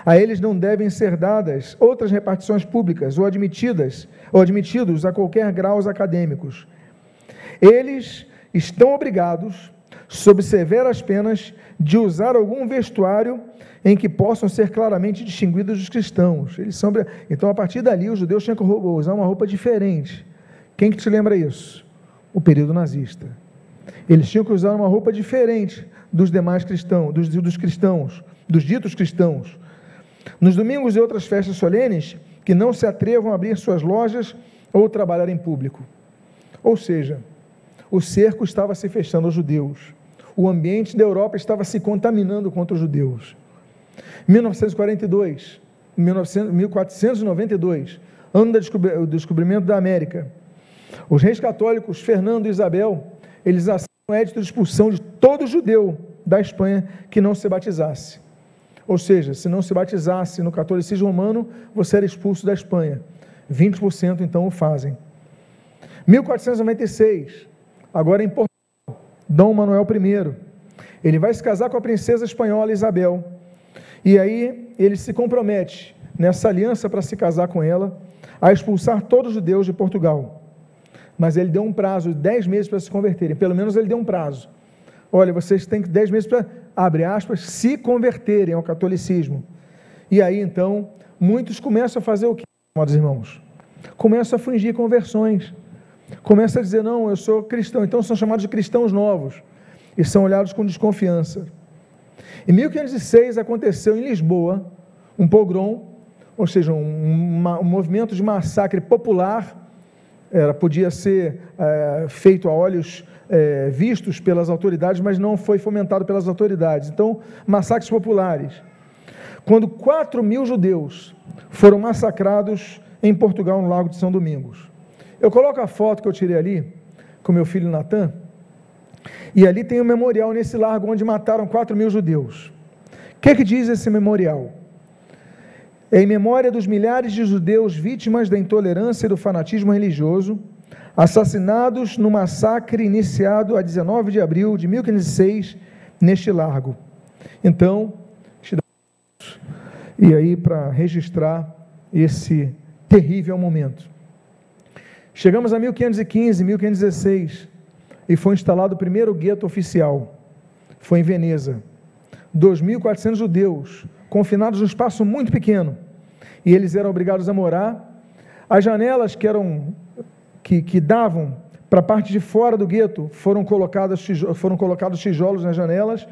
A eles não devem ser dadas outras repartições públicas ou admitidas ou admitidos a qualquer graus acadêmicos, eles estão obrigados, sob severas penas, de usar algum vestuário em que possam ser claramente distinguidos dos cristãos. Eles são, então, a partir dali, os judeus tinham que usar uma roupa diferente. Quem que te lembra isso? O período nazista. Eles tinham que usar uma roupa diferente dos demais cristãos, dos, dos cristãos, dos ditos cristãos. Nos domingos e outras festas solenes, que não se atrevam a abrir suas lojas ou trabalhar em público. Ou seja, o cerco estava se fechando aos judeus. O ambiente da Europa estava se contaminando contra os judeus. 1942, 1492, ano do descobrimento da América, os reis católicos Fernando e Isabel, eles assinam o édito de expulsão de todo judeu da Espanha que não se batizasse. Ou seja, se não se batizasse no catolicismo romano, você era expulso da Espanha. 20% então o fazem. 1496, agora em Portugal, Dom Manuel I. Ele vai se casar com a princesa espanhola Isabel. E aí ele se compromete nessa aliança para se casar com ela, a expulsar todos os judeus de Portugal. Mas ele deu um prazo de 10 meses para se converterem, pelo menos ele deu um prazo. Olha, vocês têm 10 meses para, abre aspas, se converterem ao catolicismo. E aí então, muitos começam a fazer o que, amados irmãos? Começam a fingir conversões começa a dizer: não, eu sou cristão. Então são chamados de cristãos novos e são olhados com desconfiança. Em 1506 aconteceu em Lisboa um pogrom, ou seja, um, um movimento de massacre popular. Era, podia ser é, feito a olhos é, vistos pelas autoridades, mas não foi fomentado pelas autoridades. Então, massacres populares. Quando 4 mil judeus foram massacrados em Portugal, no Lago de São Domingos. Eu coloco a foto que eu tirei ali, com meu filho Natan, e ali tem um memorial nesse largo onde mataram 4 mil judeus. O que, é que diz esse memorial? É em memória dos milhares de judeus vítimas da intolerância e do fanatismo religioso, assassinados no massacre iniciado a 19 de abril de 1506 neste largo. Então, e aí para registrar esse terrível momento. Chegamos a 1515, 1516 e foi instalado o primeiro gueto oficial. Foi em Veneza. 2.400 judeus, confinados num espaço muito pequeno. E eles eram obrigados a morar. As janelas que eram que, que davam para a parte de fora do gueto foram colocados, foram colocados tijolos nas janelas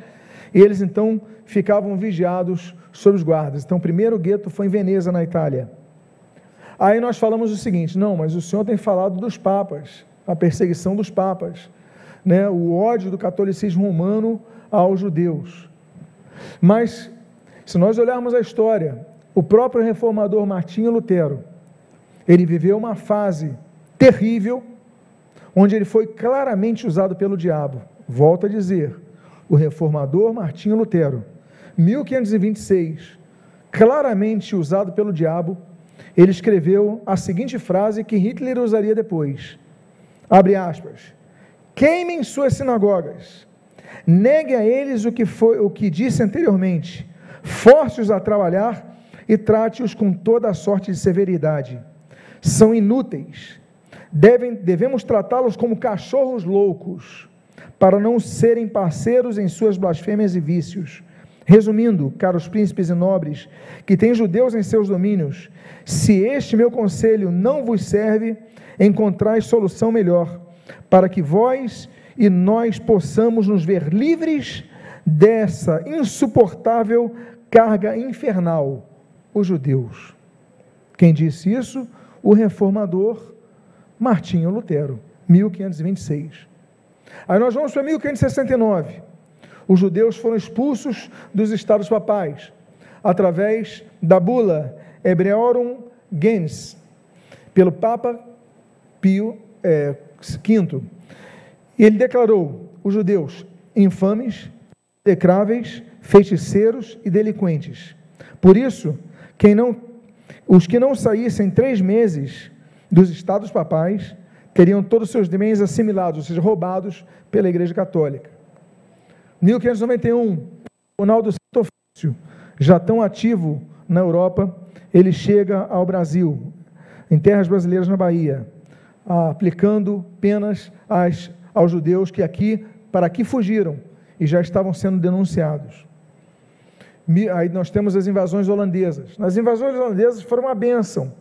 e eles então ficavam vigiados sob os guardas. Então, o primeiro gueto foi em Veneza, na Itália. Aí nós falamos o seguinte: não, mas o senhor tem falado dos papas, a perseguição dos papas, né, o ódio do catolicismo romano aos judeus. Mas, se nós olharmos a história, o próprio reformador Martinho Lutero, ele viveu uma fase terrível, onde ele foi claramente usado pelo diabo. Volto a dizer, o reformador Martinho Lutero, 1526, claramente usado pelo diabo, ele escreveu a seguinte frase que Hitler usaria depois. Abre aspas. Queimem suas sinagogas. Negue a eles o que foi o que disse anteriormente. Force-os a trabalhar e trate-os com toda a sorte de severidade. São inúteis. Devem, devemos tratá-los como cachorros loucos, para não serem parceiros em suas blasfêmias e vícios. Resumindo, caros príncipes e nobres, que têm judeus em seus domínios, se este meu conselho não vos serve, encontrai solução melhor, para que vós e nós possamos nos ver livres dessa insuportável carga infernal, os judeus. Quem disse isso? O reformador Martinho Lutero, 1526. Aí nós vamos para 1569. Os judeus foram expulsos dos estados papais através da bula Hebreorum Gens, pelo Papa Pio é, V. Ele declarou os judeus infames, decráveis, feiticeiros e delinquentes. Por isso, quem não, os que não saíssem três meses dos estados papais teriam todos os seus bens assimilados, ou seja, roubados pela Igreja Católica. 1591, Ronaldo Santo Ofício, já tão ativo na Europa, ele chega ao Brasil, em terras brasileiras na Bahia, aplicando penas às, aos judeus que aqui, para aqui fugiram e já estavam sendo denunciados. Aí nós temos as invasões holandesas. As invasões holandesas foram uma bênção,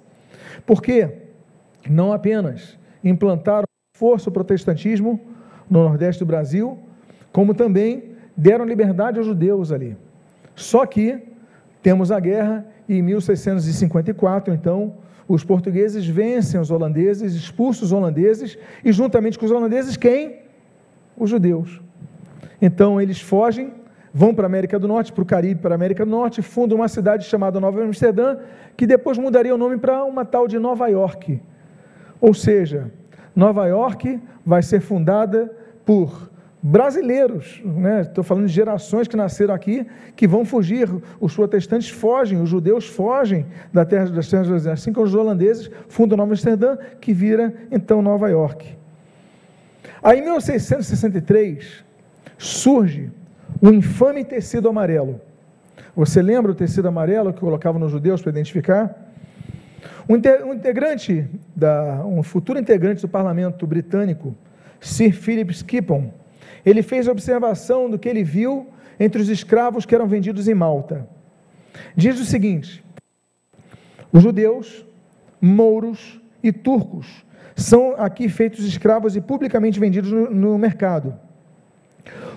porque não apenas implantaram força o protestantismo no nordeste do Brasil, como também deram liberdade aos judeus ali. Só que temos a guerra e em 1654, então, os portugueses vencem os holandeses, expulsam os holandeses, e juntamente com os holandeses, quem? Os judeus. Então, eles fogem, vão para a América do Norte, para o Caribe, para a América do Norte, fundam uma cidade chamada Nova Amsterdã, que depois mudaria o nome para uma tal de Nova York. Ou seja, Nova York vai ser fundada por brasileiros, né? estou falando de gerações que nasceram aqui, que vão fugir, os protestantes fogem, os judeus fogem da terra das terras brasileiras, assim como os holandeses fundam Nova Amsterdã, que vira então Nova York. Aí em 1663 surge o infame tecido amarelo. Você lembra o tecido amarelo que colocavam nos judeus para identificar? Um integrante, da, um futuro integrante do parlamento britânico, Sir Philip Skippon, ele fez observação do que ele viu entre os escravos que eram vendidos em Malta. Diz o seguinte: os judeus, mouros e turcos são aqui feitos escravos e publicamente vendidos no, no mercado.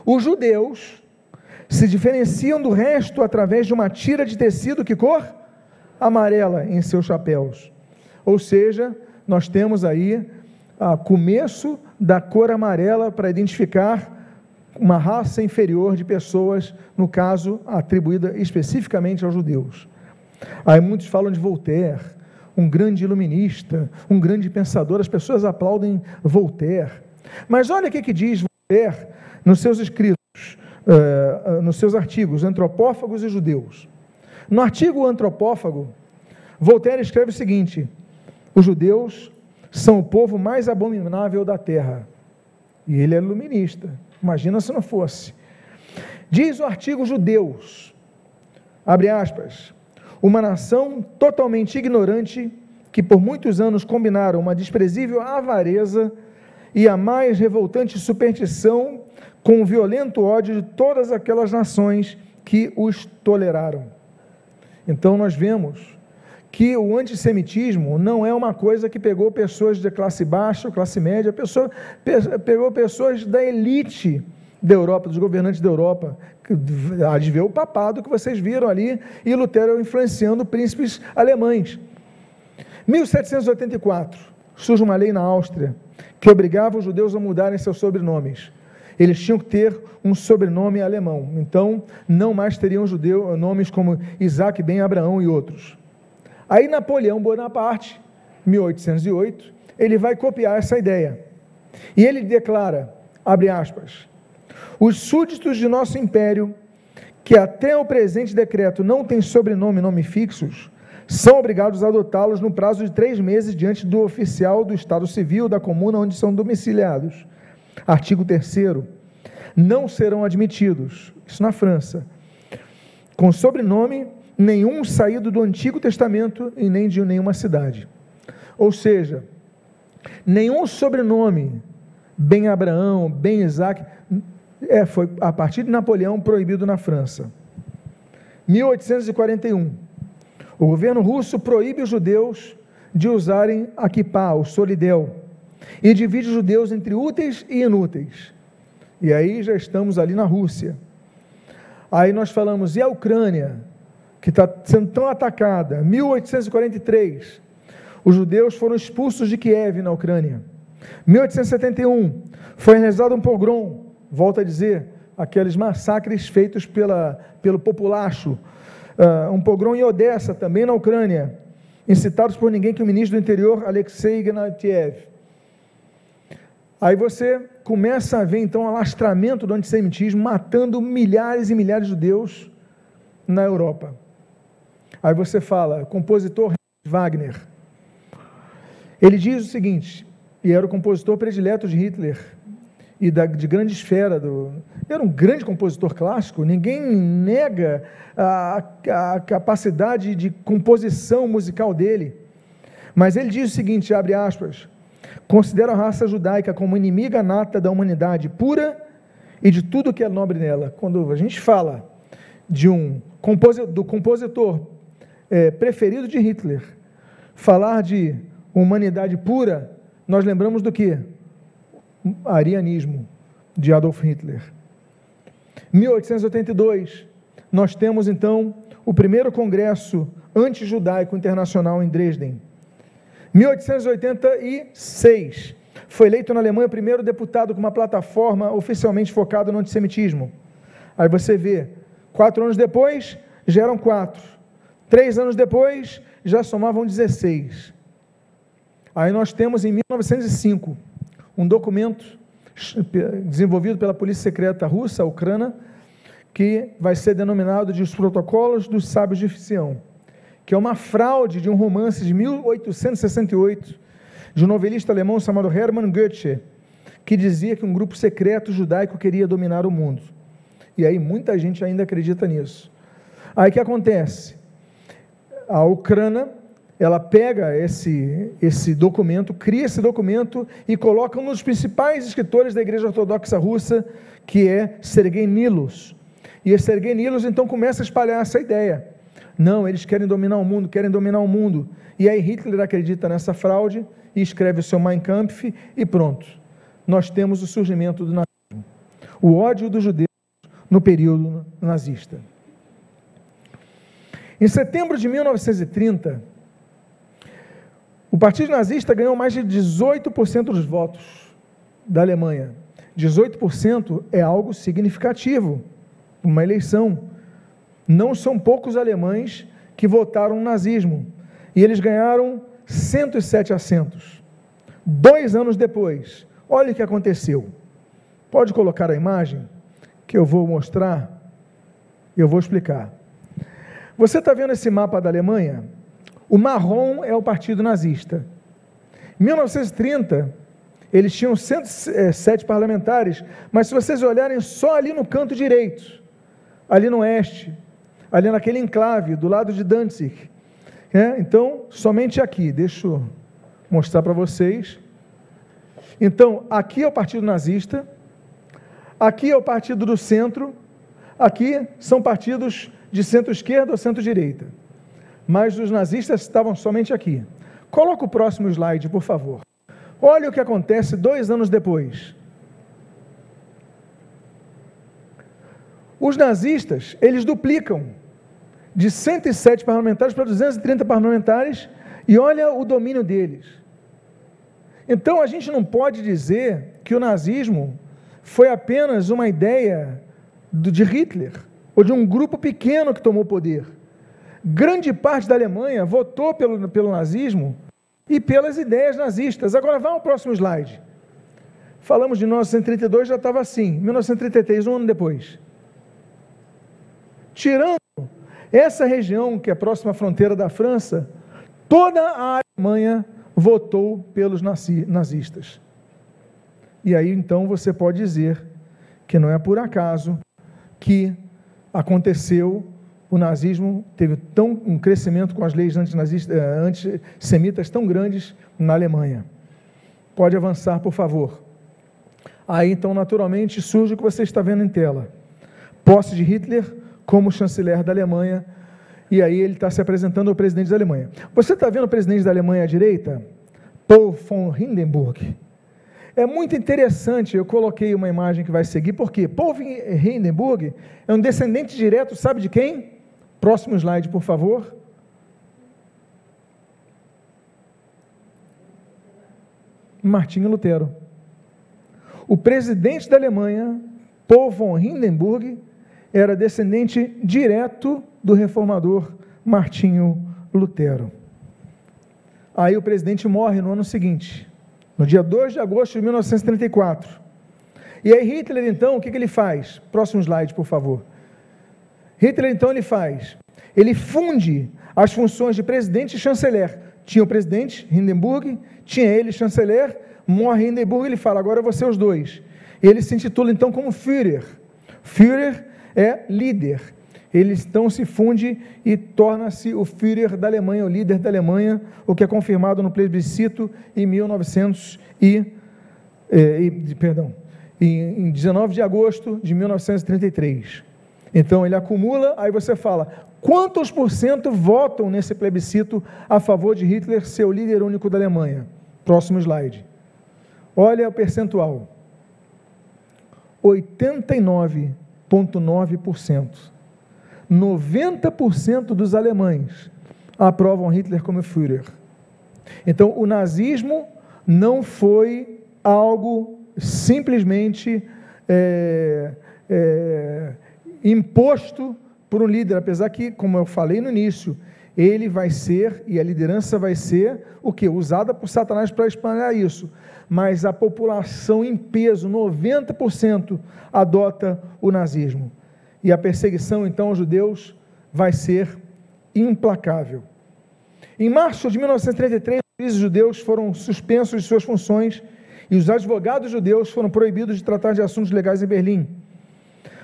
Os judeus se diferenciam do resto através de uma tira de tecido que cor? Amarela em seus chapéus. Ou seja, nós temos aí o começo da cor amarela para identificar uma raça inferior de pessoas, no caso, atribuída especificamente aos judeus. Aí muitos falam de Voltaire, um grande iluminista, um grande pensador, as pessoas aplaudem Voltaire. Mas olha o que, que diz Voltaire nos seus escritos, uh, nos seus artigos, Antropófagos e Judeus. No artigo Antropófago, Voltaire escreve o seguinte: os judeus são o povo mais abominável da terra. E ele é iluminista. Imagina se não fosse. Diz o artigo judeus, abre aspas, uma nação totalmente ignorante que por muitos anos combinaram uma desprezível avareza e a mais revoltante superstição com o violento ódio de todas aquelas nações que os toleraram. Então nós vemos que o antissemitismo não é uma coisa que pegou pessoas de classe baixa, classe média, pessoa, pegou pessoas da elite da Europa, dos governantes da Europa, há de ver o papado que vocês viram ali, e Lutero influenciando príncipes alemães. 1784, surge uma lei na Áustria que obrigava os judeus a mudarem seus sobrenomes. Eles tinham que ter um sobrenome alemão. Então, não mais teriam judeu, nomes como Isaac ben Abraão e outros. Aí Napoleão Bonaparte, 1808, ele vai copiar essa ideia. E ele declara, abre aspas, os súditos de nosso império, que até o presente decreto não têm sobrenome e nome fixos, são obrigados a adotá-los no prazo de três meses diante do oficial do Estado Civil da comuna onde são domiciliados. Artigo 3 não serão admitidos, isso na França, com sobrenome nenhum saído do Antigo Testamento e nem de nenhuma cidade. Ou seja, nenhum sobrenome, Ben Abraão, Ben Isaac, é, foi a partir de Napoleão proibido na França. 1841. O governo russo proíbe os judeus de usarem a kippah, o solidel, e divide os judeus entre úteis e inúteis. E aí já estamos ali na Rússia. Aí nós falamos, e a Ucrânia, que está sendo tão atacada? 1843, os judeus foram expulsos de Kiev, na Ucrânia. 1871, foi realizado um pogrom, volta a dizer, aqueles massacres feitos pela, pelo populacho. Uh, um pogrom em Odessa, também na Ucrânia, incitados por ninguém que o ministro do interior, Alexei Ignatiev. Aí você começa a ver então o alastramento do antissemitismo matando milhares e milhares de judeus na Europa. Aí você fala, compositor Wagner. Ele diz o seguinte, e era o compositor predileto de Hitler e da, de grande esfera do, era um grande compositor clássico, ninguém nega a, a capacidade de composição musical dele. Mas ele diz o seguinte, abre aspas: Considero a raça judaica como inimiga nata da humanidade pura e de tudo que é nobre nela. Quando a gente fala de um do compositor é, preferido de Hitler, falar de humanidade pura, nós lembramos do que? Arianismo de Adolf Hitler. 1882, nós temos então o primeiro congresso antijudaico internacional em Dresden. 1886, foi eleito na Alemanha o primeiro deputado com uma plataforma oficialmente focada no antissemitismo. Aí você vê, quatro anos depois, já eram quatro. Três anos depois, já somavam 16. Aí nós temos em 1905 um documento desenvolvido pela Polícia Secreta Russa, Ucrânia, que vai ser denominado de os Protocolos dos Sábios de Sião que é uma fraude de um romance de 1868, de um novelista alemão chamado Hermann Goethe, que dizia que um grupo secreto judaico queria dominar o mundo. E aí muita gente ainda acredita nisso. Aí o que acontece? A Ucrânia, ela pega esse, esse documento, cria esse documento e coloca um dos principais escritores da Igreja Ortodoxa Russa, que é Sergei Nilos. E Sergei Nilos então começa a espalhar essa ideia. Não, eles querem dominar o mundo, querem dominar o mundo. E aí Hitler acredita nessa fraude e escreve o seu Mein Kampf e pronto. Nós temos o surgimento do nazismo. O ódio dos judeus no período nazista. Em setembro de 1930, o Partido Nazista ganhou mais de 18% dos votos da Alemanha. 18% é algo significativo, uma eleição. Não são poucos alemães que votaram no nazismo. E eles ganharam 107 assentos. Dois anos depois, olha o que aconteceu. Pode colocar a imagem que eu vou mostrar? Eu vou explicar. Você está vendo esse mapa da Alemanha? O marrom é o partido nazista. Em 1930, eles tinham 107 parlamentares, mas se vocês olharem só ali no canto direito, ali no oeste, ali naquele enclave, do lado de Danzig. É, então, somente aqui, deixa eu mostrar para vocês. Então, aqui é o Partido Nazista, aqui é o Partido do Centro, aqui são partidos de centro-esquerda ou centro-direita. Mas os nazistas estavam somente aqui. Coloca o próximo slide, por favor. Olha o que acontece dois anos depois. Os nazistas, eles duplicam de 107 parlamentares para 230 parlamentares e olha o domínio deles. Então a gente não pode dizer que o nazismo foi apenas uma ideia de Hitler ou de um grupo pequeno que tomou poder. Grande parte da Alemanha votou pelo, pelo nazismo e pelas ideias nazistas. Agora vá ao próximo slide. Falamos de 1932, já estava assim. 1933, um ano depois. Tirando essa região, que é próxima à fronteira da França, toda a Alemanha votou pelos nazistas. E aí então você pode dizer que não é por acaso que aconteceu o nazismo teve tão um crescimento com as leis eh, antissemitas tão grandes na Alemanha. Pode avançar, por favor. Aí então, naturalmente, surge o que você está vendo em tela: posse de Hitler como chanceler da Alemanha, e aí ele está se apresentando ao presidente da Alemanha. Você está vendo o presidente da Alemanha à direita? Paul von Hindenburg. É muito interessante, eu coloquei uma imagem que vai seguir, porque Paul von Hindenburg é um descendente direto, sabe de quem? Próximo slide, por favor. Martinho Lutero. O presidente da Alemanha, Paul von Hindenburg, era descendente direto do reformador Martinho Lutero. Aí o presidente morre no ano seguinte, no dia 2 de agosto de 1934. E aí Hitler, então, o que, que ele faz? Próximo slide, por favor. Hitler, então, ele faz? Ele funde as funções de presidente e chanceler. Tinha o presidente, Hindenburg, tinha ele, chanceler, morre Hindenburg, ele fala, agora ser os dois. Ele se intitula, então, como Führer. Führer é líder. Ele então se funde e torna-se o Führer da Alemanha, o líder da Alemanha, o que é confirmado no plebiscito em 1900 e, e perdão, em, em 19 de agosto de 1933. Então ele acumula, aí você fala, quantos por cento votam nesse plebiscito a favor de Hitler ser o líder único da Alemanha? Próximo slide. Olha o percentual. 89 0,9%. 90% dos alemães aprovam Hitler como Führer. Então, o nazismo não foi algo simplesmente é, é, imposto por um líder, apesar que, como eu falei no início, ele vai ser, e a liderança vai ser, o que? Usada por Satanás para espalhar isso mas a população em peso, 90%, adota o nazismo. E a perseguição, então, aos judeus vai ser implacável. Em março de 1933, os judeus foram suspensos de suas funções e os advogados judeus foram proibidos de tratar de assuntos legais em Berlim.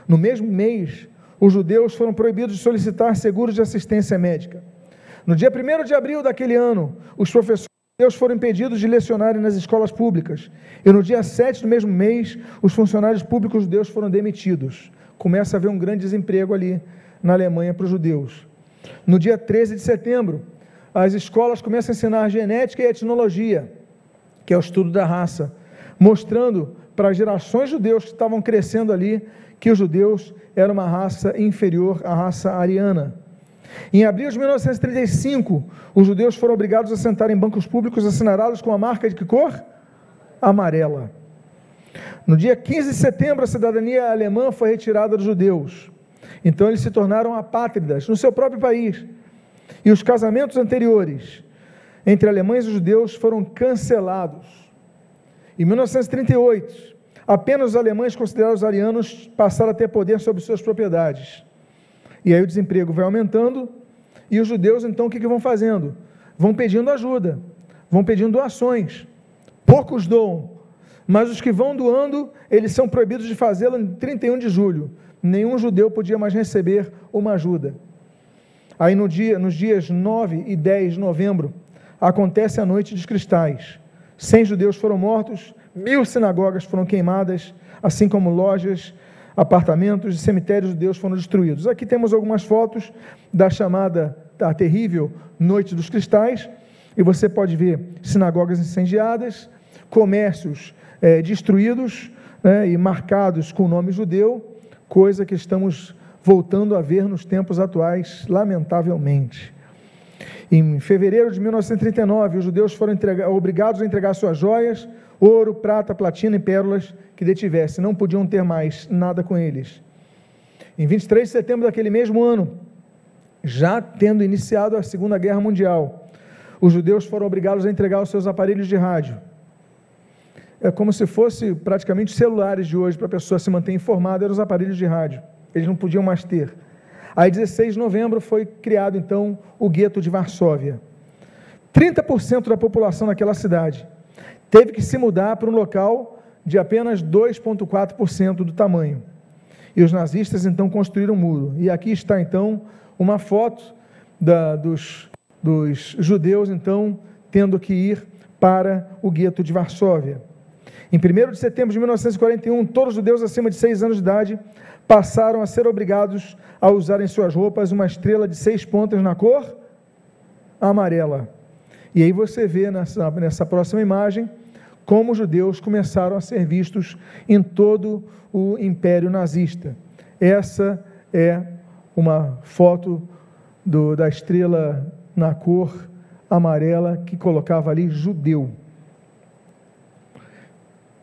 No mesmo mês, os judeus foram proibidos de solicitar seguros de assistência médica. No dia 1 de abril daquele ano, os professores judeus foram impedidos de lecionarem nas escolas públicas. E no dia 7 do mesmo mês, os funcionários públicos judeus foram demitidos. Começa a haver um grande desemprego ali na Alemanha para os judeus. No dia 13 de setembro, as escolas começam a ensinar genética e etnologia, que é o estudo da raça, mostrando para as gerações judeus que estavam crescendo ali que os judeus eram uma raça inferior à raça ariana. Em abril de 1935, os judeus foram obrigados a sentar em bancos públicos assinalados com a marca de que cor? Amarela. No dia 15 de setembro, a cidadania alemã foi retirada dos judeus. Então eles se tornaram apátridas no seu próprio país. E os casamentos anteriores entre alemães e judeus foram cancelados. Em 1938, apenas os alemães considerados arianos passaram a ter poder sobre suas propriedades. E aí o desemprego vai aumentando, e os judeus, então, o que, que vão fazendo? Vão pedindo ajuda, vão pedindo doações. Poucos doam, mas os que vão doando, eles são proibidos de fazê-lo em 31 de julho. nenhum judeu podia mais receber uma ajuda. Aí no dia, nos dias 9 e 10 de novembro, acontece a Noite dos Cristais. Cem judeus foram mortos, mil sinagogas foram queimadas, assim como lojas, apartamentos e cemitérios judeus foram destruídos. Aqui temos algumas fotos da chamada, da terrível Noite dos Cristais, e você pode ver sinagogas incendiadas, comércios é, destruídos né, e marcados com o nome judeu, coisa que estamos voltando a ver nos tempos atuais, lamentavelmente. Em fevereiro de 1939, os judeus foram entregar, obrigados a entregar suas joias, ouro, prata, platina e pérolas que detivessem, não podiam ter mais nada com eles. Em 23 de setembro daquele mesmo ano, já tendo iniciado a Segunda Guerra Mundial, os judeus foram obrigados a entregar os seus aparelhos de rádio. É como se fosse praticamente celulares de hoje para a pessoa se manter informada, eram os aparelhos de rádio. Eles não podiam mais ter. Aí, 16 de novembro, foi criado então o gueto de Varsóvia. 30% da população daquela cidade teve que se mudar para um local de apenas 2,4% do tamanho. E os nazistas então construíram um muro. E aqui está então uma foto da, dos dos judeus, então, tendo que ir para o gueto de Varsóvia. Em 1 de setembro de 1941, todos os judeus acima de seis anos de idade passaram a ser obrigados a usar em suas roupas uma estrela de seis pontas na cor amarela. E aí você vê nessa, nessa próxima imagem como os judeus começaram a ser vistos em todo o império nazista. Essa é uma foto do, da estrela na cor amarela que colocava ali judeu.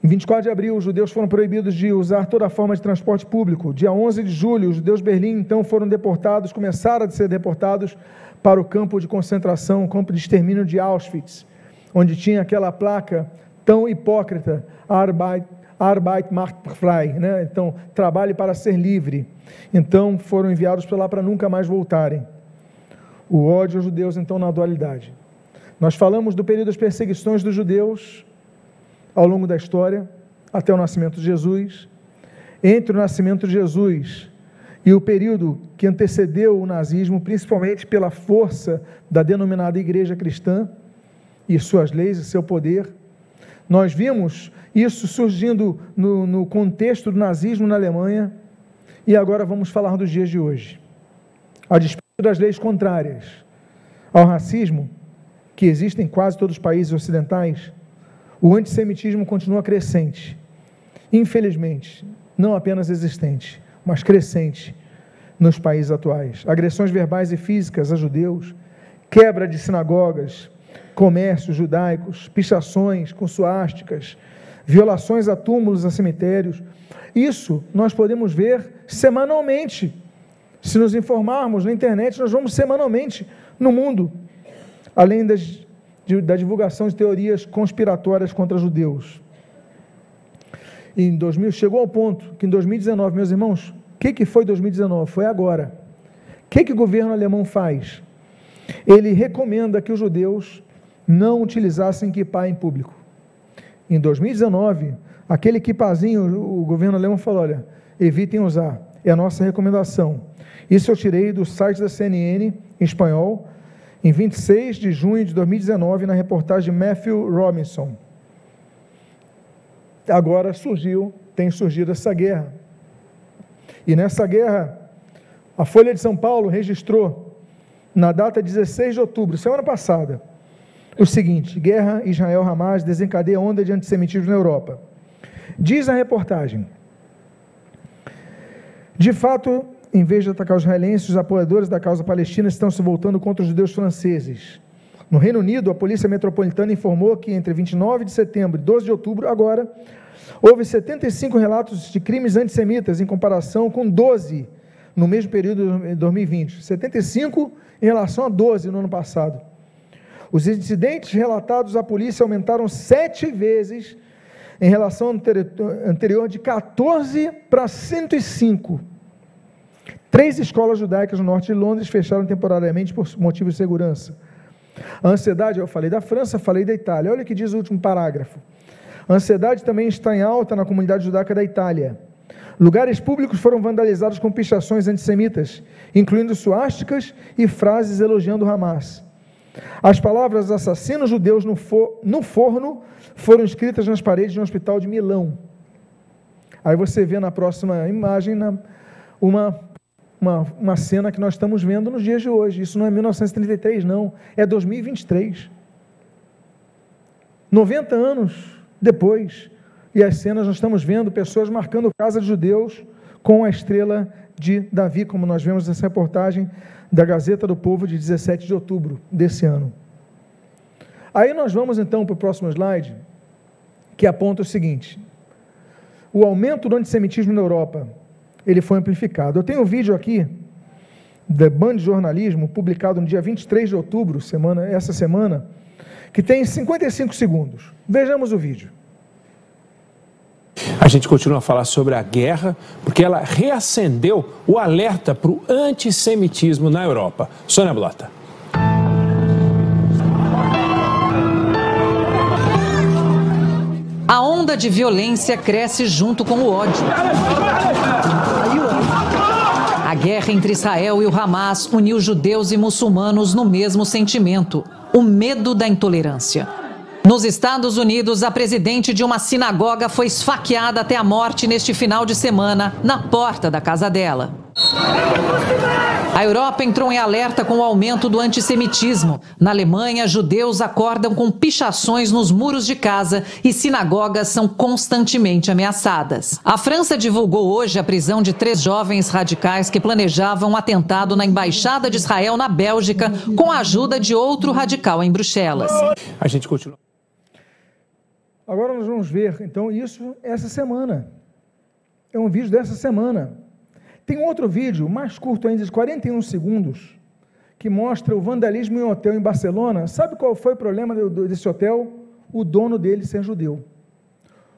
Em 24 de abril, os judeus foram proibidos de usar toda forma de transporte público. Dia 11 de julho, os judeus de Berlim então foram deportados, começaram a ser deportados para o campo de concentração, o campo de extermínio de Auschwitz, onde tinha aquela placa tão hipócrita, Arbeit, Arbeit macht frei, né? então, trabalhe para ser livre. Então, foram enviados para lá para nunca mais voltarem o ódio aos judeus, então, na dualidade. Nós falamos do período das perseguições dos judeus ao longo da história, até o nascimento de Jesus. Entre o nascimento de Jesus e o período que antecedeu o nazismo, principalmente pela força da denominada Igreja Cristã e suas leis e seu poder, nós vimos isso surgindo no, no contexto do nazismo na Alemanha e agora vamos falar dos dias de hoje. A despeito das leis contrárias ao racismo, que existem em quase todos os países ocidentais, o antissemitismo continua crescente. Infelizmente, não apenas existente, mas crescente nos países atuais. Agressões verbais e físicas a judeus, quebra de sinagogas, comércios judaicos, pichações com suásticas, violações a túmulos, a cemitérios. Isso nós podemos ver semanalmente se nos informarmos na internet, nós vamos semanalmente no mundo, além das, de, da divulgação de teorias conspiratórias contra judeus. Em 2000, chegou ao ponto que em 2019, meus irmãos, o que, que foi 2019? Foi agora. O que, que o governo alemão faz? Ele recomenda que os judeus não utilizassem kippah em público. Em 2019, aquele kippazinho, o governo alemão falou: olha, evitem usar, é a nossa recomendação. Isso eu tirei do site da CNN em espanhol, em 26 de junho de 2019, na reportagem Matthew Robinson. Agora surgiu, tem surgido essa guerra. E nessa guerra, a Folha de São Paulo registrou, na data 16 de outubro, semana passada, o seguinte: guerra Israel-Hamas desencadeia onda de antissemitismo na Europa. Diz a reportagem. De fato, em vez de atacar os israelenses, os apoiadores da causa palestina estão se voltando contra os judeus franceses. No Reino Unido, a Polícia Metropolitana informou que entre 29 de setembro e 12 de outubro, agora, houve 75 relatos de crimes antissemitas em comparação com 12 no mesmo período de 2020. 75 em relação a 12 no ano passado. Os incidentes relatados à polícia aumentaram sete vezes em relação ao anterior, de 14 para 105 Três escolas judaicas no norte de Londres fecharam temporariamente por motivos de segurança. A ansiedade, eu falei da França, falei da Itália. Olha o que diz o último parágrafo. A ansiedade também está em alta na comunidade judaica da Itália. Lugares públicos foram vandalizados com pichações antissemitas, incluindo suásticas e frases elogiando Hamas. As palavras assassinos judeus no, no forno foram escritas nas paredes de um hospital de Milão. Aí você vê na próxima imagem uma, uma, uma cena que nós estamos vendo nos dias de hoje. Isso não é 1933, não, é 2023. 90 anos depois, e as cenas nós estamos vendo pessoas marcando casa de judeus com a estrela de Davi, como nós vemos nessa reportagem da Gazeta do Povo de 17 de outubro desse ano. Aí nós vamos então para o próximo slide, que aponta o seguinte: o aumento do antissemitismo na Europa, ele foi amplificado. Eu tenho um vídeo aqui da Band Jornalismo, publicado no dia 23 de outubro, semana, essa semana, que tem 55 segundos. Vejamos o vídeo. A gente continua a falar sobre a guerra, porque ela reacendeu o alerta para o antissemitismo na Europa. Sônia Blota. A onda de violência cresce junto com o ódio. A guerra entre Israel e o Hamas uniu judeus e muçulmanos no mesmo sentimento: o medo da intolerância. Nos Estados Unidos, a presidente de uma sinagoga foi esfaqueada até a morte neste final de semana, na porta da casa dela. A Europa entrou em alerta com o aumento do antissemitismo. Na Alemanha, judeus acordam com pichações nos muros de casa e sinagogas são constantemente ameaçadas. A França divulgou hoje a prisão de três jovens radicais que planejavam um atentado na embaixada de Israel na Bélgica com a ajuda de outro radical em Bruxelas. A gente continua. Agora nós vamos ver, então, isso essa semana. É um vídeo dessa semana. Tem outro vídeo, mais curto ainda, de 41 segundos, que mostra o vandalismo em um hotel em Barcelona. Sabe qual foi o problema desse hotel? O dono dele ser judeu.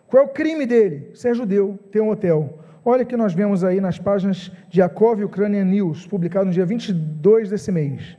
Qual é o crime dele? Ser judeu, ter um hotel. Olha que nós vemos aí nas páginas de Yakov Ukrainian News, publicado no dia 22 desse mês.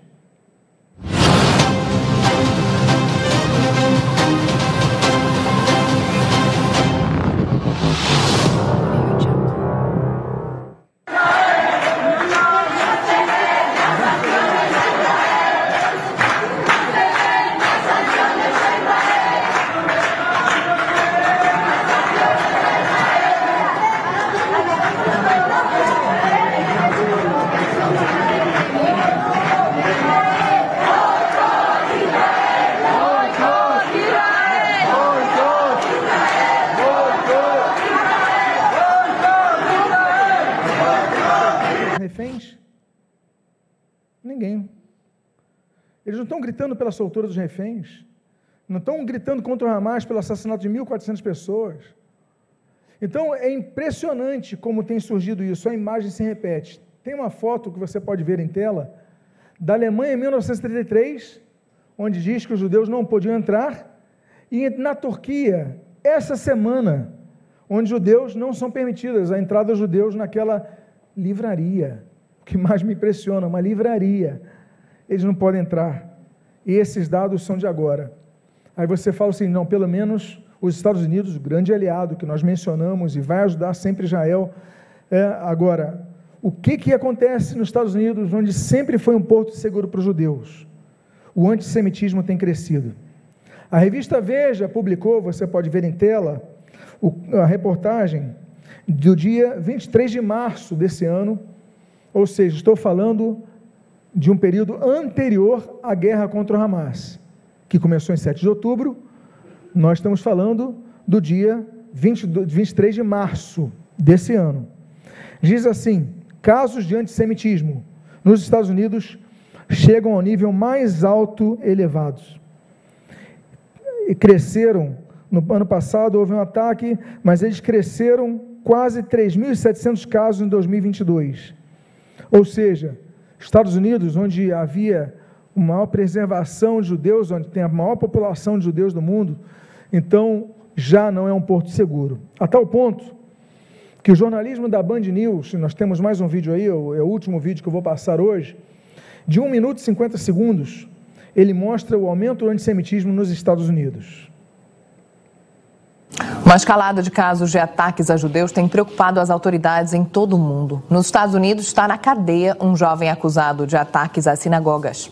Gritando pela soltura dos reféns, não estão gritando contra o Hamas pelo assassinato de 1.400 pessoas. Então é impressionante como tem surgido isso, a imagem se repete. Tem uma foto que você pode ver em tela da Alemanha em 1933, onde diz que os judeus não podiam entrar, e na Turquia, essa semana, onde judeus não são permitidas a entrada dos judeus naquela livraria. O que mais me impressiona, uma livraria. Eles não podem entrar e esses dados são de agora. Aí você fala assim: não, pelo menos os Estados Unidos, o grande aliado que nós mencionamos e vai ajudar sempre Israel. É, agora, o que, que acontece nos Estados Unidos, onde sempre foi um porto seguro para os judeus? O antissemitismo tem crescido. A revista Veja publicou, você pode ver em tela, a reportagem do dia 23 de março desse ano, ou seja, estou falando de um período anterior à guerra contra o Hamas, que começou em 7 de outubro, nós estamos falando do dia 20, 23 de março desse ano. Diz assim: casos de antissemitismo nos Estados Unidos chegam ao nível mais alto elevados. E cresceram, no ano passado houve um ataque, mas eles cresceram quase 3.700 casos em 2022. Ou seja, Estados Unidos, onde havia uma maior preservação de judeus, onde tem a maior população de judeus do mundo, então já não é um porto seguro. A tal ponto que o jornalismo da Band News, nós temos mais um vídeo aí, é o último vídeo que eu vou passar hoje, de 1 minuto e 50 segundos, ele mostra o aumento do antissemitismo nos Estados Unidos. Uma escalada de casos de ataques a judeus tem preocupado as autoridades em todo o mundo. Nos Estados Unidos está na cadeia um jovem acusado de ataques a sinagogas.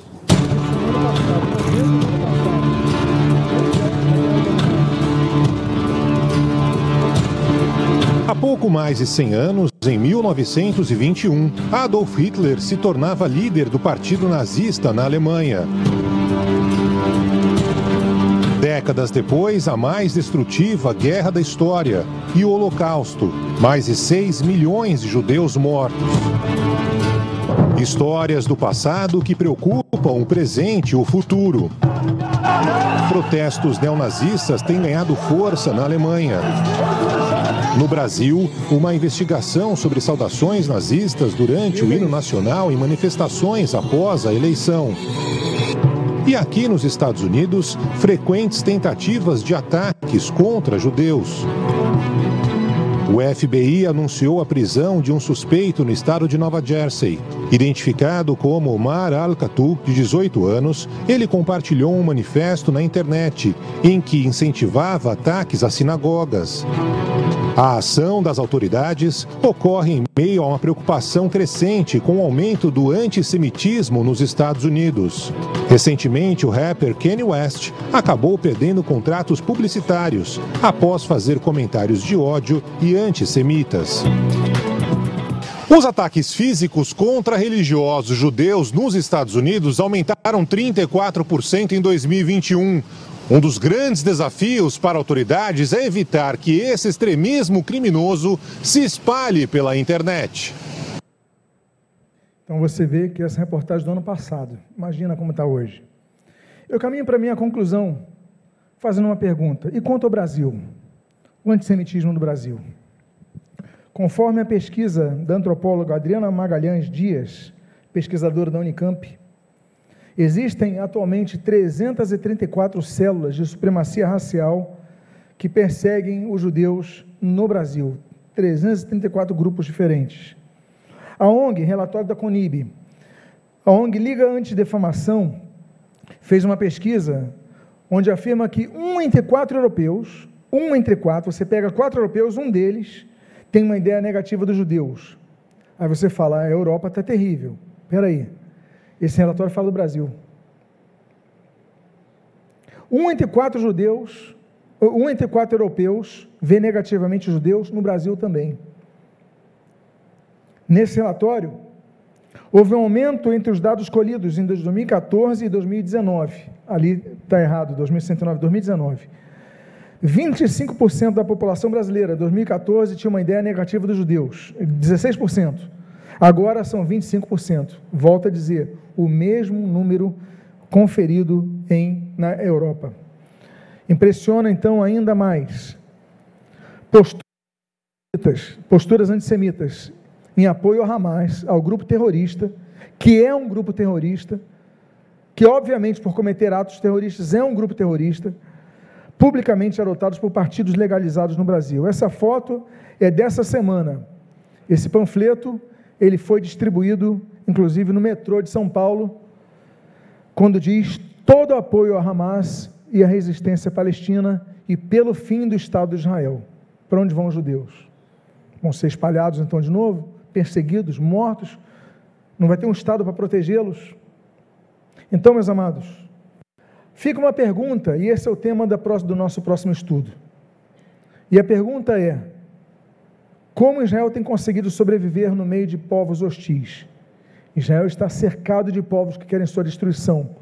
Há pouco mais de 100 anos, em 1921, Adolf Hitler se tornava líder do partido nazista na Alemanha. Décadas depois, a mais destrutiva guerra da história e o Holocausto. Mais de 6 milhões de judeus mortos. Histórias do passado que preocupam o presente e o futuro. Protestos neonazistas têm ganhado força na Alemanha. No Brasil, uma investigação sobre saudações nazistas durante o hino nacional e manifestações após a eleição. E aqui nos Estados Unidos, frequentes tentativas de ataques contra judeus. O FBI anunciou a prisão de um suspeito no estado de Nova Jersey. Identificado como Omar Al-Katu, de 18 anos, ele compartilhou um manifesto na internet em que incentivava ataques a sinagogas. A ação das autoridades ocorre em meio a uma preocupação crescente com o aumento do antissemitismo nos Estados Unidos. Recentemente, o rapper Kanye West acabou perdendo contratos publicitários após fazer comentários de ódio e antissemitas. Os ataques físicos contra religiosos judeus nos Estados Unidos aumentaram 34% em 2021. Um dos grandes desafios para autoridades é evitar que esse extremismo criminoso se espalhe pela internet. Então você vê que essa reportagem do ano passado, imagina como está hoje. Eu caminho para a minha conclusão fazendo uma pergunta: e quanto ao Brasil? O antissemitismo do Brasil. Conforme a pesquisa da antropóloga Adriana Magalhães Dias, pesquisadora da Unicamp, Existem atualmente 334 células de supremacia racial que perseguem os judeus no Brasil. 334 grupos diferentes. A ONG, relatório da CONIB, a ONG Liga Antidefamação, fez uma pesquisa onde afirma que um entre quatro europeus, um entre quatro, você pega quatro europeus, um deles tem uma ideia negativa dos judeus. Aí você fala, a Europa está terrível. Espera aí. Esse relatório fala do Brasil. Um entre quatro judeus, um entre quatro europeus vê negativamente os judeus, no Brasil também. Nesse relatório, houve um aumento entre os dados colhidos em 2014 e 2019. Ali está errado, 2109, 2019. 25% da população brasileira, 2014, tinha uma ideia negativa dos judeus, 16%. Agora são 25%. Volto a dizer, o mesmo número conferido em, na Europa. Impressiona então ainda mais posturas, posturas antissemitas em apoio ao Hamas, ao grupo terrorista, que é um grupo terrorista, que obviamente por cometer atos terroristas é um grupo terrorista, publicamente adotados por partidos legalizados no Brasil. Essa foto é dessa semana. Esse panfleto ele foi distribuído, inclusive, no metrô de São Paulo, quando diz todo apoio a Hamas e à resistência palestina e pelo fim do Estado de Israel. Para onde vão os judeus? Vão ser espalhados então de novo? Perseguidos, mortos? Não vai ter um Estado para protegê-los? Então, meus amados, fica uma pergunta, e esse é o tema do nosso próximo estudo. E a pergunta é: como Israel tem conseguido sobreviver no meio de povos hostis? Israel está cercado de povos que querem sua destruição.